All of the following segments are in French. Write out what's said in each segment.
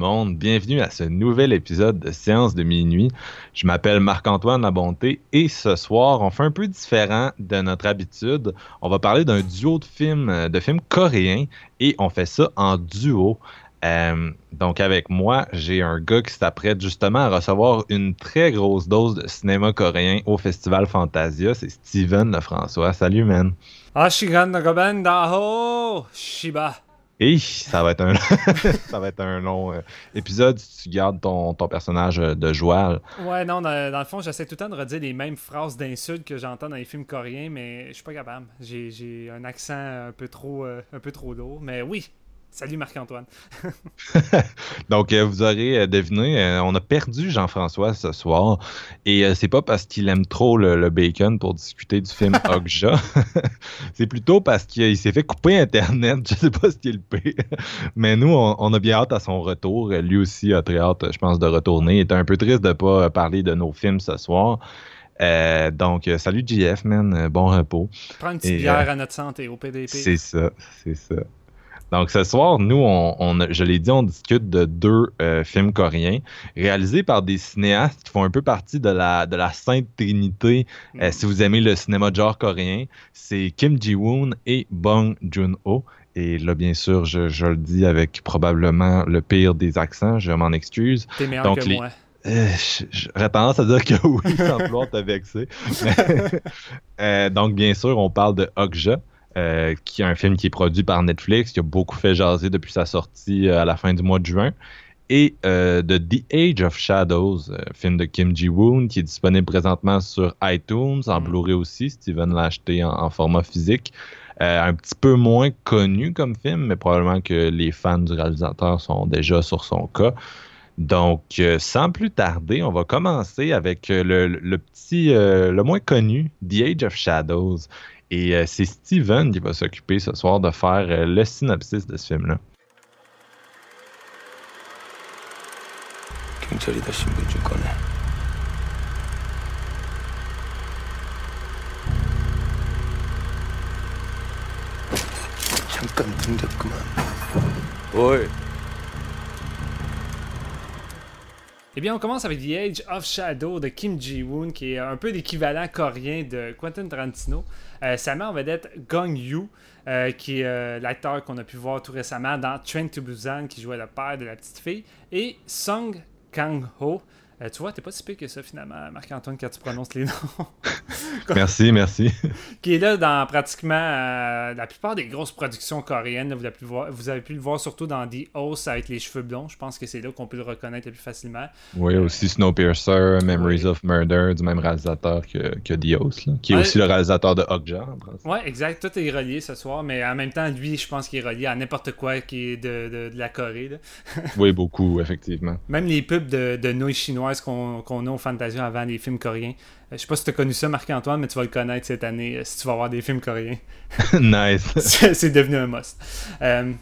Bienvenue à ce nouvel épisode de Séance de minuit. Je m'appelle Marc-Antoine Labonté et ce soir, on fait un peu différent de notre habitude. On va parler d'un duo de films, de films coréens et on fait ça en duo. Euh, donc avec moi, j'ai un gars qui s'apprête justement à recevoir une très grosse dose de cinéma coréen au Festival Fantasia. C'est Steven Lefrançois. Salut man. Shiba. Et ça va être un, ça va être un long euh, épisode si tu gardes ton, ton personnage euh, de joual. Ouais, non, dans, le fond, j'essaie tout le temps de redire les mêmes phrases d'insultes que j'entends dans les films coréens, mais je suis pas capable. J'ai un accent un peu trop, euh, un peu trop lourd. Mais oui, Salut Marc-Antoine. Donc, euh, vous aurez euh, deviné, euh, on a perdu Jean-François ce soir. Et c'est pas parce qu'il aime trop le, bacon pour discuter du film Okja. c'est plutôt parce qu'il s'est fait couper Internet. Je sais pas ce qu'il le. Mais nous, on, a bien hâte à son retour. Lui aussi a très hâte, je pense, de retourner. Il était un peu triste de pas parler de nos films ce soir. donc, salut JF, man. Bon repos. Prends une petite bière à notre santé au PDP. C'est ça, c'est ça. Donc ce soir, nous, on, je l'ai dit, on discute de deux euh, films coréens réalisés par des cinéastes qui font un peu partie de la, de la Sainte Trinité. Euh, mm. si vous aimez le cinéma genre coréen, c'est Kim Ji-woon et Bong Joon-ho. Et là, bien sûr, je, le dis avec probablement le pire des accents, je m'en excuse. T'es meilleur Donc, que moi. Euh, j'aurais tendance à dire que oui, sans vouloir te vexer. donc, bien sûr, on parle de Okja, euh, qui est un film qui est produit par Netflix, qui a beaucoup fait jaser depuis sa sortie euh, à la fin du mois de juin. Et euh, de The Age of Shadows, film de Kim Ji-woon, qui est disponible présentement sur iTunes, en mm. Blu-ray aussi. Steven l'a acheté en, format physique. un petit peu moins connu comme film, mais probablement que les fans du réalisateur sont déjà sur son cas. Donc, sans plus tarder, on va commencer avec le, le petit, le moins connu, The Age of Shadows. Et euh, c'est Steven qui va s'occuper ce soir de faire euh, le synopsis de ce film-là. Eh bien, on commence avec The Age of Shadow de Kim Ji-woon, qui est un peu l'équivalent coréen de Quentin Tarantino. Euh, sa mère vedette Gong Yu, euh, qui est euh, l'acteur qu'on a pu voir tout récemment dans Train to Busan, qui jouait le père de la petite fille, et Song Kang-ho, euh, tu vois, t'es pas si pire que ça finalement, Marc-Antoine, quand tu prononces les noms. merci, merci. Qui est là dans pratiquement euh, la plupart des grosses productions coréennes. vous, avez pu voir, vous, avez pu le voir surtout dans The Host avec les cheveux blonds. Je pense que c'est là qu'on peut le reconnaître le plus facilement. Oui, euh, aussi Snowpiercer, Memories of Murder, du même réalisateur que, que The Host, qui est aussi le réalisateur de Okja. Oui, exact. Tout est relié ce soir, mais en même temps, lui, je pense qu'il est relié à n'importe quoi qui est de, de, la Corée. oui, beaucoup, effectivement. Même les pubs de, de nouilles chinoises qu'on a au Fantasia avant les films coréens? Euh, je sais pas si tu as connu ça, Marc-Antoine, mais tu vas le connaître cette année euh, si tu vas voir des films coréens. nice. c'est devenu un must. Euh,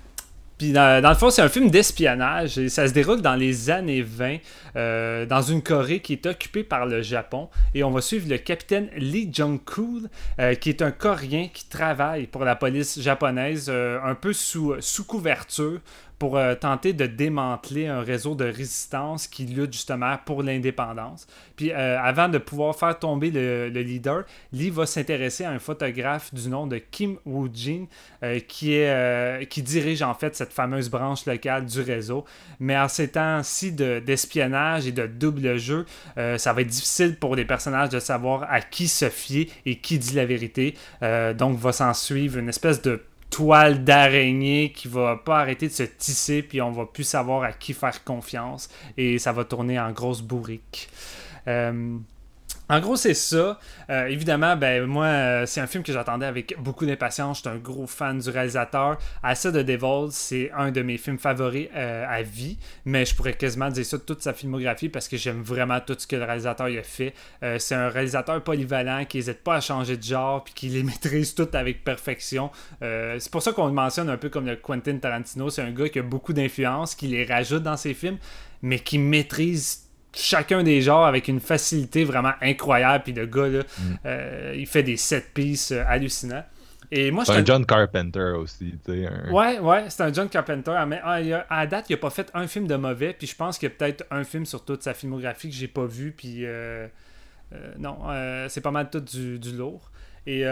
puis dans, le fond, c'est un film d'espionnage et ça se déroule dans les années 20 dans une Corée qui est occupée par le Japon. Et on va suivre le capitaine Lee Jong-kul, qui est un Coréen qui travaille pour la police japonaise un peu sous, sous couverture pour euh, tenter de démanteler un réseau de résistance qui lutte justement pour l'indépendance. Puis euh, avant de pouvoir faire tomber le, leader, Lee va s'intéresser à un photographe du nom de Kim Woo-jin euh, qui, qui dirige en fait cette fameuse branche locale du réseau. Mais en ces temps-ci d'espionnage et de double jeu, ça va être difficile pour les personnages de savoir à qui se fier et qui dit la vérité. donc va s'en suivre une espèce de toile d'araignée qui va pas arrêter de se tisser, puis on va plus savoir à qui faire confiance, et ça va tourner en grosse bourrique. Euh, en gros, c'est ça. Euh, évidemment, ben moi, euh, c'est un film que j'attendais avec beaucoup d'impatience. Je suis un gros fan du réalisateur. Asa de Devil, c'est un de mes films favoris euh, à vie, mais je pourrais quasiment dire ça de toute sa filmographie parce que j'aime vraiment tout ce que le réalisateur a fait. c'est un réalisateur polyvalent qui n'hésite pas à changer de genre puis qui les maîtrise toutes avec perfection. c'est pour ça qu'on le mentionne un peu comme le Quentin Tarantino. C'est un gars qui a beaucoup d'influence, qui les rajoute dans ses films, mais qui maîtrise chacun des genres avec une facilité vraiment incroyable. Puis le gars, là, mm. euh, il fait des set pieces euh, hallucinants. Et moi, c'est un John Carpenter aussi. Un... Ouais, ouais, c'est un John Carpenter. Mais ah, à date, il n'a pas fait un film de mauvais. Puis je pense qu'il y a peut-être un film sur toute sa filmographie que j'ai pas vu. Puis euh, non, c'est pas mal tout du, du lourd. Et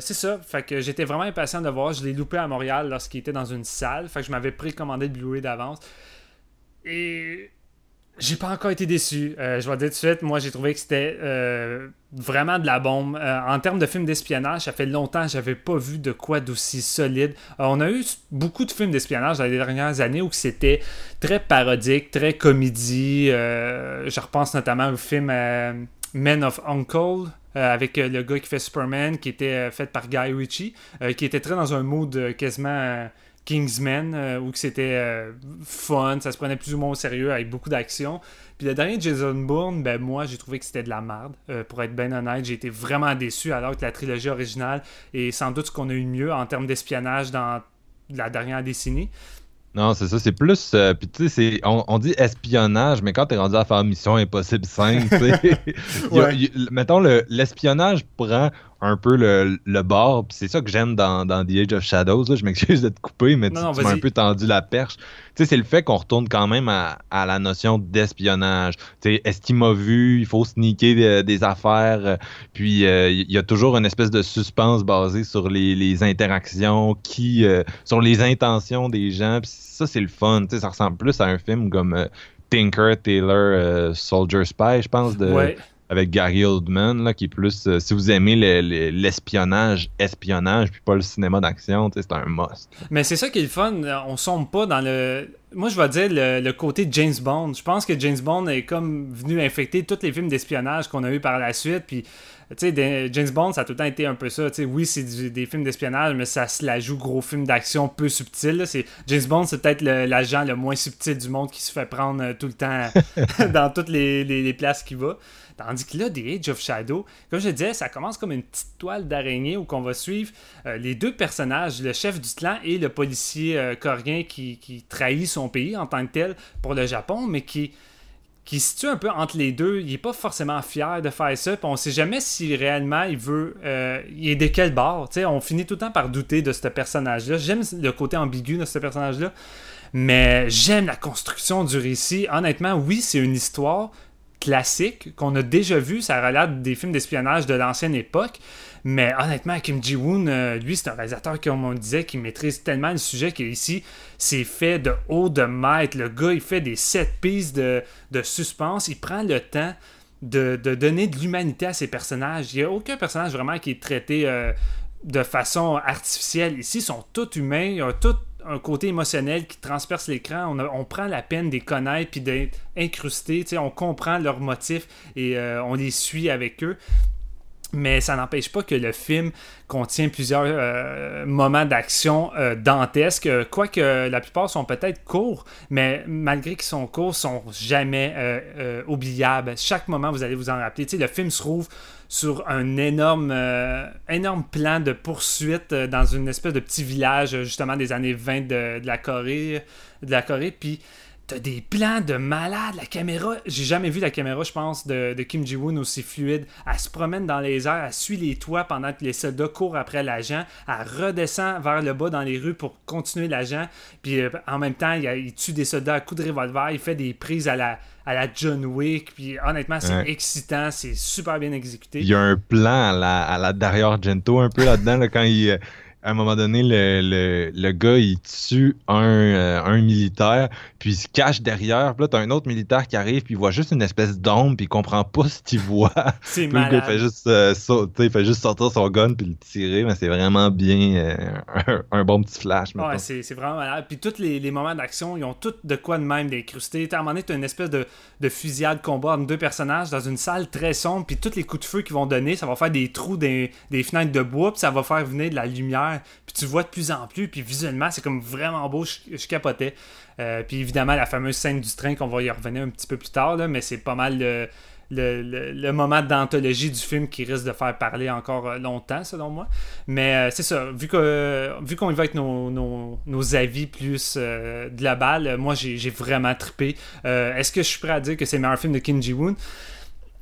c'est ça. Fait que j'étais vraiment impatient de voir. Je l'ai loupé à Montréal lorsqu'il était dans une salle. Fait que je m'avais précommandé le Blu-ray d'avance. Et j'ai pas encore été déçu. Euh, je vais dire tout de suite, moi j'ai trouvé que c'était euh, vraiment de la bombe. Euh, en termes de films d'espionnage, ça fait longtemps que j'avais pas vu de quoi d'aussi solide. on a eu beaucoup de films d'espionnage dans les dernières années où c'était très parodique, très comédie. je repense notamment au film Men of Uncle. avec le gars qui fait Superman, qui était fait par Guy Ritchie, qui était très dans un mood quasiment Kingsman, euh, où c'était euh, fun, ça se prenait plus ou moins au sérieux, avec beaucoup d'action. Puis le dernier Jason Bourne, ben moi j'ai trouvé que c'était de la merde. Euh, pour être bien honnête, j'ai été vraiment déçu alors que la trilogie originale est sans doute ce qu'on a eu de mieux en termes d'espionnage dans la dernière décennie. Non, c'est ça, c'est plus. puis tu sais, on, dit espionnage, mais quand t'es rendu à faire Mission Impossible 5, tu sais. mettons, l'espionnage prend un peu le, le bord. c'est ça que j'aime dans, dans, The Age of Shadows. Je m'excuse de te couper, mais tu, m'as un peu tendu la perche. Tu sais, c'est le fait qu'on retourne quand même à, à la notion d'espionnage. Tu sais, est-ce qu'il m'a vu? Il faut sneaker des, affaires. puis euh, il y a toujours une espèce de suspense basé sur les, les interactions, qui, euh, sur les intentions des gens. Puis ça, c'est le fun. Tu sais, ça ressemble plus à un film comme euh, Tinker, Taylor, Soldier Spy, je pense, de, avec Gary Oldman, là, qui est plus. Euh, si vous aimez l'espionnage, espionnage, puis pas le cinéma d'action, c'est un must. Mais c'est ça qui est le fun. On sombre pas dans le. Moi, je vais dire le, côté James Bond. Je pense que James Bond est comme venu infecter tous les films d'espionnage qu'on a eu par la suite. Puis, tu sais, James Bond, ça a tout le temps été un peu ça. sais oui, c'est des films d'espionnage, mais ça se la joue gros film d'action peu subtil. James Bond, c'est peut-être l'agent le, moins subtil du monde qui se fait prendre euh, tout le temps dans toutes les, les, les places qu'il va. Tandis que là, The Age of Shadow, comme je disais, ça commence comme une petite toile d'araignée où on va suivre euh, les deux personnages, le chef du clan et le policier euh, coréen qui, trahit son pays en tant que tel pour le Japon, mais qui, se situe un peu entre les deux. Il n'est pas forcément fier de faire ça. Puis on sait jamais si réellement il veut. Euh, il est de quel bord. on finit tout le temps par douter de ce personnage-là. J'aime le côté ambigu de ce personnage-là. Mais j'aime la construction du récit. Honnêtement, oui, c'est une histoire, classique qu'on a déjà vu. Ça relate des films d'espionnage de l'ancienne époque. Mais honnêtement, Kim Ji-woon, euh, lui, c'est un réalisateur, comme on disait, qui maîtrise tellement le sujet qu'ici, c'est fait de haut de maître. Le gars, il fait des sept pistes de, suspense. Il prend le temps de, donner de l'humanité à ses personnages. Il n'y a aucun personnage vraiment qui est traité euh, de façon artificielle. Ici, ils sont tous humains. Ils ont tous un côté émotionnel qui transperce l'écran. On, prend la peine de les connaître puis d'être incrusté. On comprend leurs motifs et euh, on les suit avec eux. Mais ça n'empêche pas que le film contient plusieurs euh, moments d'action euh, dantesques, quoique la plupart sont peut-être courts, mais malgré qu'ils sont courts, sont jamais oubliables. Chaque moment, vous allez vous en rappeler. le film se trouve sur un énorme, euh, énorme plan de poursuite euh, dans une espèce de petit village, euh, justement, des années 20 de, la Corée. T'as des plans de malade. La caméra, j'ai jamais vu la caméra, je pense, de, Kim Ji-woon aussi fluide. Elle se promène dans les airs, elle suit les toits pendant que les soldats courent après l'agent. Elle redescend vers le bas dans les rues pour continuer l'agent. Puis, en même temps, il, il, tue des soldats à coups de revolver. Il fait des prises à la à la John Wick. Puis honnêtement, c'est excitant, c'est super bien exécuté. Il y a un plan à la, à la Dario Argento un peu là-dedans, quand il. À un moment donné, le, le, gars, il tue un, euh, un, militaire, puis il se cache derrière. Puis là, t'as un autre militaire qui arrive, puis il voit juste une espèce d'ombre, puis il comprend pas ce qu'il voit. C'est malade. Le gars, il fait, juste, euh, il fait juste sortir son gun, puis le tirer, mais c'est vraiment bien euh, un, bon petit flash. Ouais, c'est vraiment malade. Puis tous les, les moments d'action, ils ont tout de quoi de même d'incrusté. À un moment donné, t'as une espèce de, de fusillade combat entre deux personnages dans une salle très sombre, puis tous les coups de feu qu'ils vont donner, ça va faire des trous des, des fenêtres de bois, puis ça va faire venir de la lumière puis tu vois de plus en plus, puis visuellement, c'est comme vraiment beau, je, capotais. Euh, puis évidemment, la fameuse scène du train, qu'on va y revenir un petit peu plus tard, mais c'est pas mal le, moment d'anthologie du film qui risque de faire parler encore euh, longtemps, selon moi. Mais euh, c'est ça, vu qu'on y va avec nos, avis plus euh, global, moi j'ai vraiment trippé. Est-ce que je suis prêt à dire que c'est le meilleur film de Kim Ji-woon?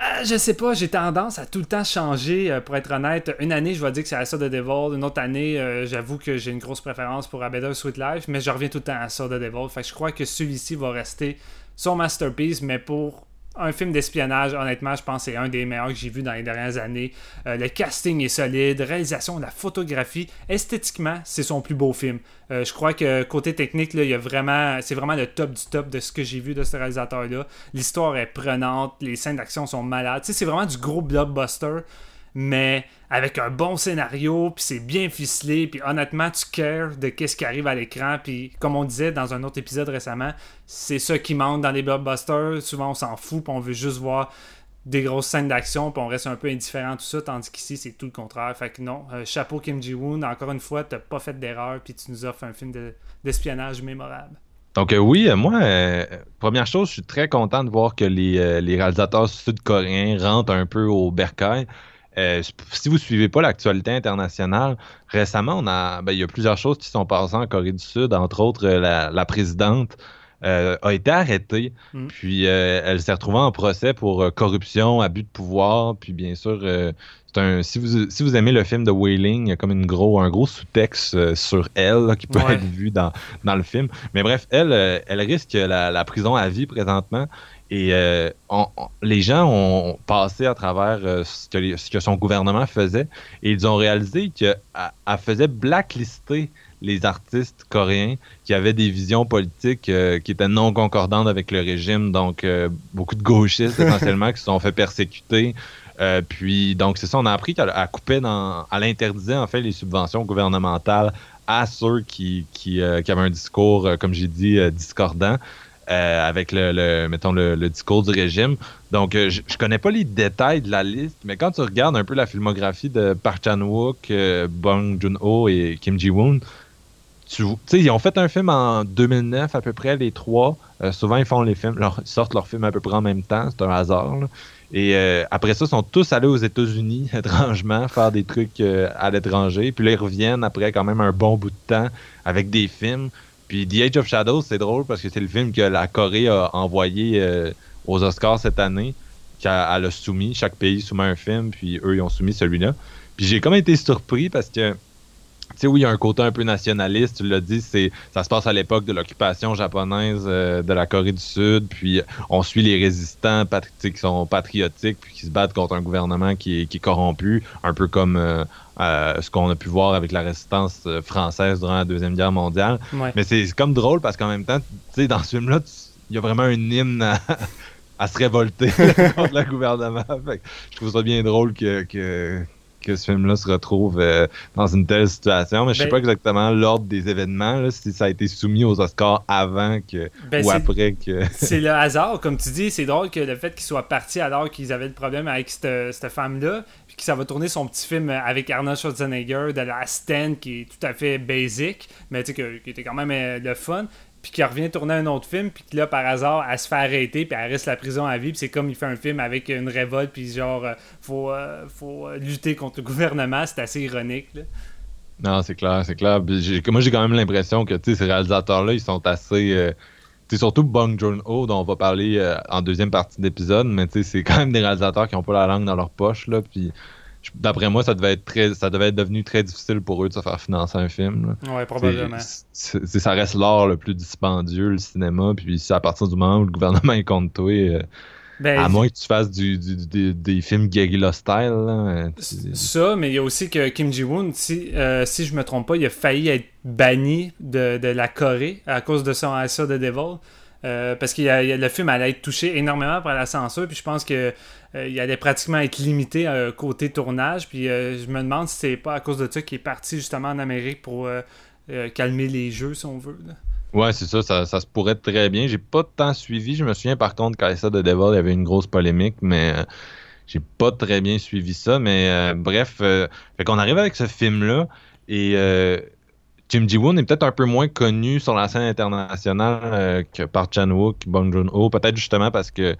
Euh, je sais pas, j'ai tendance à tout le temps changer, euh, pour être honnête. Une année, je vais dire que c'est à ça de Devil. Une autre année, euh, j'avoue que j'ai une grosse préférence pour A Sweet Life, mais je reviens tout le temps à ça de Devil. Fait que je crois que celui-ci va rester son masterpiece, mais pour un film d'espionnage, honnêtement, je pense que c'est un des meilleurs que j'ai vu dans les dernières années. Euh, le casting est solide, réalisation, la photographie, esthétiquement, c'est son plus beau film. Euh, je crois que côté technique, il y a vraiment, c'est vraiment le top du top de ce que j'ai vu de ce réalisateur-là. L'histoire est prenante, les scènes d'action sont malades. c'est vraiment du gros blockbuster mais avec un bon scénario, puis c'est bien ficelé, puis honnêtement, tu cares de qu'est-ce qui arrive à l'écran, puis comme on disait dans un autre épisode récemment, c'est ça qui manque dans les blockbusters. Souvent, on s'en fout, puis on veut juste voir des grosses scènes d'action, puis on reste un peu indifférent tout ça, tandis qu'ici, c'est tout le contraire. Fait que non, euh, chapeau Kim Ji-woon, encore une fois, t'as pas fait d'erreur, puis tu nous offres un film d'espionnage mémorable. Donc euh, oui, euh, moi, première chose, je suis très content de voir que les, les réalisateurs sud-coréens rentrent un peu au bercail. Euh, si vous suivez pas l'actualité internationale, récemment, on a, ben, il y a plusieurs choses qui sont passées en Corée du Sud, entre autres euh, la, présidente. Euh, a été arrêtée, mm. puis elle s'est retrouvée en procès pour corruption, abus de pouvoir, puis bien sûr, un, si, vous, si vous aimez le film de Wailing, il y a comme une gros, un gros sous-texte sur elle qui peut être vu dans, dans le film. Mais bref, elle, elle risque la, la prison à vie présentement. Et euh, les gens ont passé à travers euh, ce, que son gouvernement faisait et ils ont réalisé qu'elle faisait blacklister les artistes coréens qui avaient des visions politiques euh, qui étaient non concordantes avec le régime, donc beaucoup de gauchistes essentiellement qui se sont fait persécuter. puis donc c'est ça, on a appris qu'elle coupait dans, elle interdisait en fait les subventions gouvernementales à ceux qui, qui avaient un discours, comme j'ai dit, discordant. Euh, avec le, mettons le, discours du régime. Donc, euh, je, connais pas les détails de la liste, mais quand tu regardes un peu la filmographie de Park Chan-wook, euh, Bong Joon-ho et Kim Ji-woon, tu sais, ils ont fait un film en 2009 à peu près, les trois. souvent, ils font les films, leur, sortent leurs films à peu près en même temps, c'est un hasard. Et après ça, ils sont tous allés aux États-Unis, étrangement, faire des trucs à l'étranger. Puis là, ils reviennent après quand même un bon bout de temps avec des films. Puis The Age of Shadows, c'est drôle parce que c'est le film que la Corée a envoyé euh, aux Oscars cette année, qu'elle a soumis. Chaque pays soumet un film, puis eux, ils ont soumis celui-là. Puis j'ai comme été surpris parce que, sais, oui, il y a un côté un peu nationaliste, tu l'as dit, c'est ça se passe à l'époque de l'occupation japonaise euh, de la Corée du Sud, puis on suit les résistants qui sont patriotiques, puis qui se battent contre un gouvernement qui est, corrompu, un peu comme euh, euh, ce qu'on a pu voir avec la résistance française durant la Deuxième Guerre mondiale. Mais c'est comme drôle parce qu'en même temps, tu sais, dans ce film-là, il y a vraiment un hymne à, se révolter contre le gouvernement. je trouve ça bien drôle que, que, que ce film-là se retrouve euh, dans une telle situation, mais je sais ben pas exactement l'ordre des événements, si ça a été soumis aux Oscars avant que ben ou après que. c'est le hasard, comme tu dis, c'est drôle que le fait qu'ils soient partis alors qu'ils avaient le problème avec cette, cette femme-là, puis que ça va tourner son petit film avec Arnold Schwarzenegger de la Stand qui est tout à fait basic, mais tu sais, qui était quand même euh, le fun puis qui revient tourner un autre film, puis que là, par hasard, elle se fait arrêter, puis elle reste la prison à vie, puis c'est comme il fait un film avec une révolte, puis genre, euh, faut, euh, faut lutter contre le gouvernement, c'est assez ironique. Là. Non, c'est clair, c'est clair. Moi, j'ai quand même l'impression que ces réalisateurs-là, ils sont assez. c'est surtout Bong Joon-ho, dont on va parler en deuxième partie d'épisode, mais c'est quand même des réalisateurs qui n'ont pas la langue dans leur poche, là, puis D'après moi, ça devait être très, ça devait être devenu très difficile pour eux de se faire financer un film. Oui, probablement. ça reste l'art le plus dispendieux, le cinéma. Puis c'est à partir du moment où le gouvernement est contre toi, euh, Ben, à moins que tu fasses du, des films guerrilla style. Là, ça, mais il y a aussi que Kim Ji-woon, si, euh, si je me trompe pas, il a failli être banni de, de la Corée à cause de son Asa de Devil. Euh, parce que le film allait être touché énormément par la censure, puis je pense que euh, il allait pratiquement être limité côté tournage. Puis je me demande si c'est pas à cause de ça qu'il est parti justement en Amérique pour calmer les jeux, si on veut. Ouais, c'est ça, ça, se pourrait très bien. J'ai pas tant suivi. Je me souviens par contre qu'à ça de Devil, il y avait une grosse polémique, mais euh, j'ai pas très bien suivi ça. Mais euh, bref, euh, fait qu'on arrive avec ce film-là et Jim Ji-woon est peut-être un peu moins connu sur la scène internationale que par Chan-wook, Bong Joon-ho, peut-être justement parce que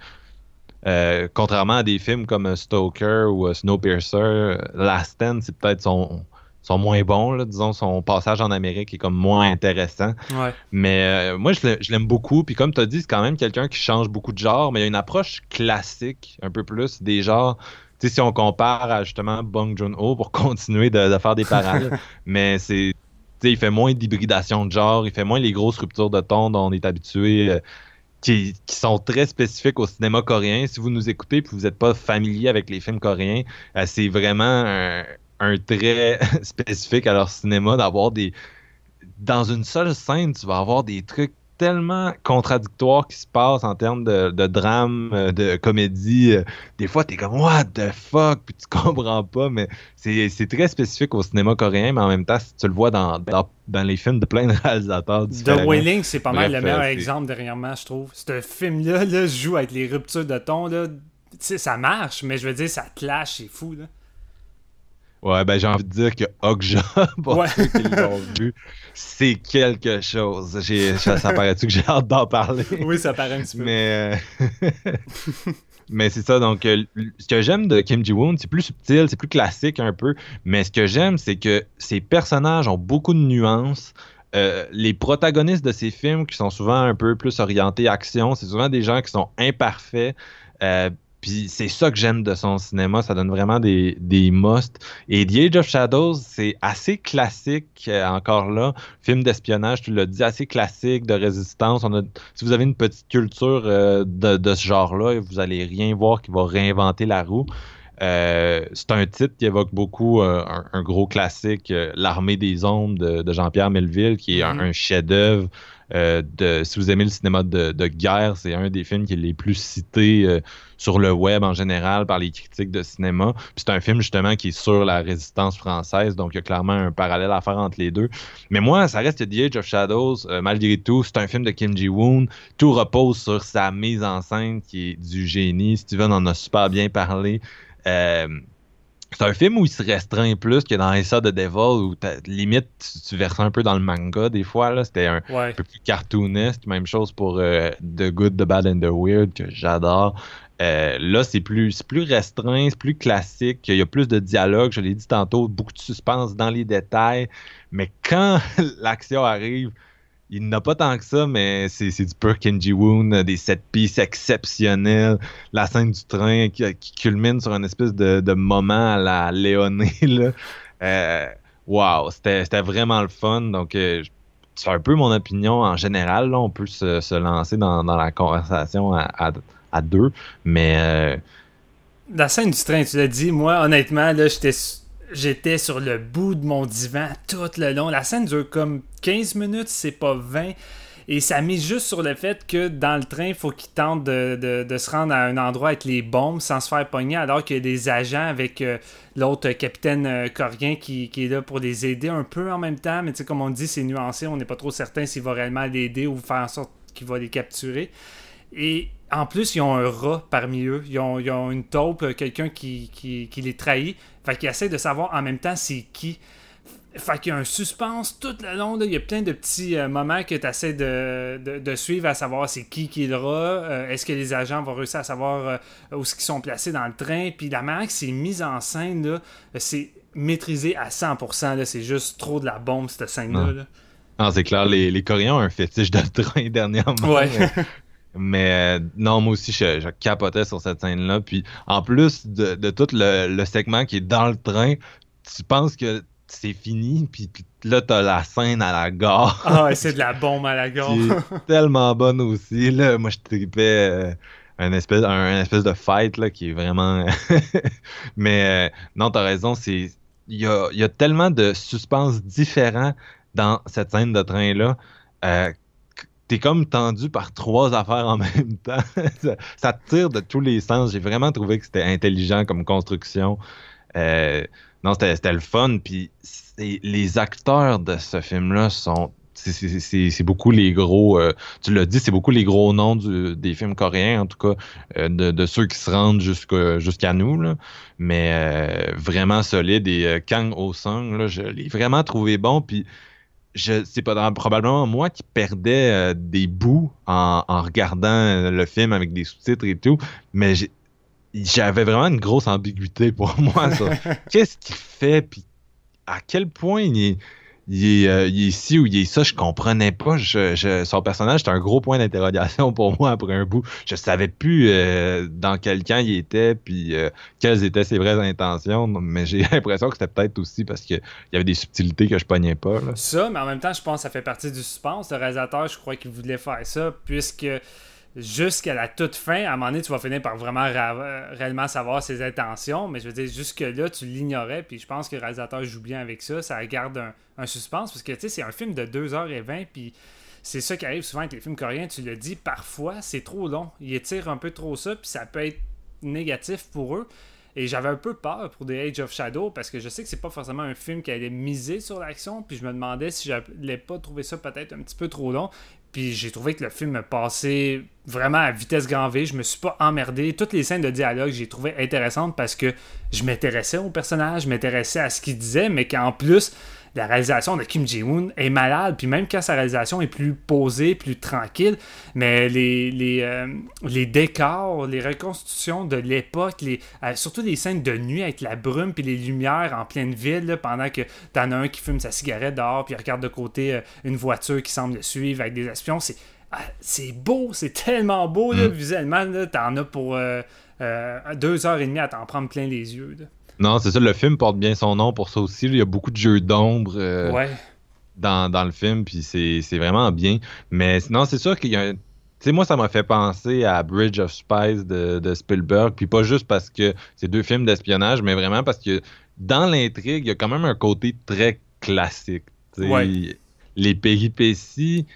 contrairement à des films comme Stoker ou Snowpiercer, Last Stand, c'est peut-être son sont moins bons, là, disons, son passage en Amérique est comme moins intéressant. Mais euh, moi, je l'aime beaucoup. Puis comme tu as dit, c'est quand même quelqu'un qui change beaucoup de genre, mais il y a une approche classique, un peu plus, des genres. Tu sais, si on compare à justement Bong Joon-ho pour continuer de, faire des parallèles, mais c'est. Tu sais, il fait moins d'hybridation de genre, il fait moins les grosses ruptures de ton dont on est habitué. Euh, qui, sont très spécifiques au cinéma coréen. Si vous nous écoutez et vous n'êtes pas familier avec les films coréens, euh, c'est vraiment un, un trait spécifique à leur cinéma d'avoir des. Dans une seule scène, tu vas avoir des trucs tellement contradictoires qui se passent en termes de, drame, euh, de comédie. Des fois, t'es comme What the fuck? Puis tu comprends pas, mais c'est très spécifique au cinéma coréen, mais en même temps, si tu le vois dans, dans, les films de plein de réalisateurs. The Wailing, c'est pas mal le meilleur exemple dernièrement, je trouve. Ce film-là là, joue avec les ruptures de ton. Là. Ça marche, mais je veux dire, ça clash, c'est fou. Là. Ouais, ben j'ai envie de dire que Okja, pour ceux qui l'ont vu, c'est quelque chose. Ça, ça paraît-tu que j'ai hâte d'en parler? Oui, ça paraît un petit peu. Mais, euh, mais c'est ça, donc euh, ce que j'aime de Kim Ji-woon, c'est plus subtil, c'est plus classique un peu, mais ce que j'aime, c'est que ses personnages ont beaucoup de nuances. Euh, les protagonistes de ces films, qui sont souvent un peu plus orientés action, c'est souvent des gens qui sont imparfaits, puis c'est ça que j'aime de son cinéma, ça donne vraiment des, des musts. Et The Age of Shadows, c'est assez classique euh, encore là. Film d'espionnage, tu l'as dit, assez classique, de résistance. On a, si vous avez une petite culture euh, de, de, ce genre-là, vous allez rien voir qui va réinventer la roue. Euh, c'est un titre qui évoque beaucoup un, gros classique, L'Armée des Ombres de, Jean-Pierre Melville, qui est un, mm-hmm. un chef-d'œuvre euh, de, si vous aimez le cinéma de, guerre, c'est un des films qui est les plus cités euh, sur le web en général par les critiques de cinéma. c'est un film justement qui est sur la résistance française, donc il y a clairement un parallèle à faire entre les deux. Mais moi, ça reste The Age of Shadows, euh, malgré tout, c'est un film de Kim Ji-woon. Tout repose sur sa mise en scène qui est du génie. Steven en a super bien parlé. C'est un film où il se restreint plus que dans Issa de Devil, où limite tu, verses un peu dans le manga des fois. C'était un, peu plus cartooniste. Même chose pour euh, The Good, The Bad and The Weird, que j'adore. Euh, là, c'est plus, plus restreint, c'est plus classique. Il y a plus de dialogue, je l'ai dit tantôt, beaucoup de suspense dans les détails. Mais quand l'action arrive, il n'a pas tant que ça, mais c'est du pur Kenji Woon, des set pieces exceptionnelles, la scène du train qui, culmine sur un espèce de, moment à la Léoné. Euh, wow, c'était vraiment le fun. Donc, euh, c'est un peu mon opinion en général. on peut se, lancer dans, la conversation à, deux, mais. Euh, la scène du train, tu l'as dit, moi, honnêtement, là, j'étais j'étais sur le bout de mon divan tout le long. La scène dure comme 15 minutes, c'est pas 20. Et ça mise juste sur le fait que dans le train, il faut qu'il tente de, se rendre à un endroit avec les bombes sans se faire pogner, alors qu'il y a des agents avec euh, l'autre capitaine euh, coréen qui, est là pour les aider un peu en même temps. Mais tu sais, comme on dit, c'est nuancé, on n'est pas trop certain s'il va réellement l'aider ou faire en sorte qu'il va les capturer. Et en plus, ils ont un rat parmi eux. Ils ont, une taupe, euh, quelqu'un qui, qui, les trahit. Fait qu'ils essaient de savoir en même temps c'est qui. Fait qu'il y a un suspense tout le long. Il y a plein de petits euh, moments que tu essaies de, suivre à savoir c'est qui qui est le rat. Euh, est-ce que les agents vont réussir à savoir où ils sont placés dans le train. Puis la manière que c'est mis en scène, c'est maîtrisé à 100%. C'est juste trop de la bombe, cette scène-là. Ah, c'est clair, les, les Coréens ont un fétiche de train dernièrement. Ouais. Mais euh, non, moi aussi, je, capotais sur cette scène-là. Puis en plus de, tout le, segment qui est dans le train, tu penses que c'est fini, puis, là, t'as la scène à la gare. Ah ouais, c'est de la bombe à la gare. tellement bonne aussi. Là, moi, je tripais. Euh, un espèce, un, espèce de fight là, qui est vraiment. Mais euh, non, t'as raison, c'est. Il y a, y a, tellement de suspense différents dans cette scène de train-là. Euh, t'es comme tendu par trois affaires en même temps. ça, tire de tous les sens. J'ai vraiment trouvé que c'était intelligent comme construction. Euh, non, c'était le fun. Puis les acteurs de ce film-là sont c'est beaucoup les gros, euh, tu l'as dit, c'est beaucoup les gros noms des films coréens, en tout cas, euh, de, ceux qui se rendent jusqu'à nous. Mais vraiment solide. Et Kang Ho-sung, je l'ai vraiment trouvé bon. Puis c'est pas probablement moi qui perdais des bouts en, regardant le film avec des sous-titres et tout. Mais j'avais vraiment une grosse ambiguïté pour moi. Qu'est-ce qu'il fait? Puis à quel point il est il est, euh, il est, ici ou il est ça, je comprenais pas. Je, son personnage, c'était un gros point d'interrogation pour moi après un bout. Je savais plus euh, dans quel camp il était, puis euh, quelles étaient ses vraies intentions. Mais j'ai l'impression que c'était peut-être aussi parce qu'il y avait des subtilités que je pognais pas. Ça, mais en même temps, je pense que ça fait partie du suspense. Le réalisateur, je crois qu'il voulait faire ça, puisque jusqu'à la toute fin, à un moment donné, tu vas finir par vraiment réellement savoir ses intentions, mais je veux dire, jusque-là, tu l'ignorais, puis je pense que le réalisateur joue bien avec ça, ça garde un, suspense, parce que, tu sais, c'est un film de 2h20, puis c'est ça qui arrive souvent avec les films coréens, tu le dis, parfois, c'est trop long, ils étirent un peu trop ça, puis ça peut être négatif pour eux, et j'avais un peu peur pour The Age of Shadow parce que je sais que c'est pas forcément un film qui allait miser sur l'action. Puis je me demandais si j'allais pas trouver ça peut-être un petit peu trop long. Puis j'ai trouvé que le film passait vraiment à vitesse grand V. Je me suis pas emmerdé. Toutes les scènes de dialogue, j'ai trouvé intéressantes parce que je m'intéressais au personnage, je m'intéressais à ce qu'il disait, mais qu'en plus, la réalisation de Kim Ji-woon est malade, puis même quand sa réalisation est plus posée, plus tranquille, mais les, les, euh, les décors, les reconstitutions de l'époque, les, euh, surtout les scènes de nuit avec la brume puis les lumières en pleine ville, pendant que t'en as un qui fume sa cigarette dehors, puis il regarde de côté euh, une voiture qui semble le suivre avec des espions, c'est ah, c'est beau, c'est tellement beau, là, mm. visuellement, t'en as pour deux heures et demie à t'en prendre plein les yeux. Non, c'est ça, le film porte bien son nom pour ça aussi. Il y a beaucoup de jeux d'ombre euh, dans, le film, puis c'est vraiment bien. Mais non, c'est sûr qu'il y a un. Tu sais, moi, ça m'a fait penser à Bridge of Spies de, Spielberg, puis pas juste parce que c'est deux films d'espionnage, mais vraiment parce que dans l'intrigue, il y a quand même un côté très classique. Les péripéties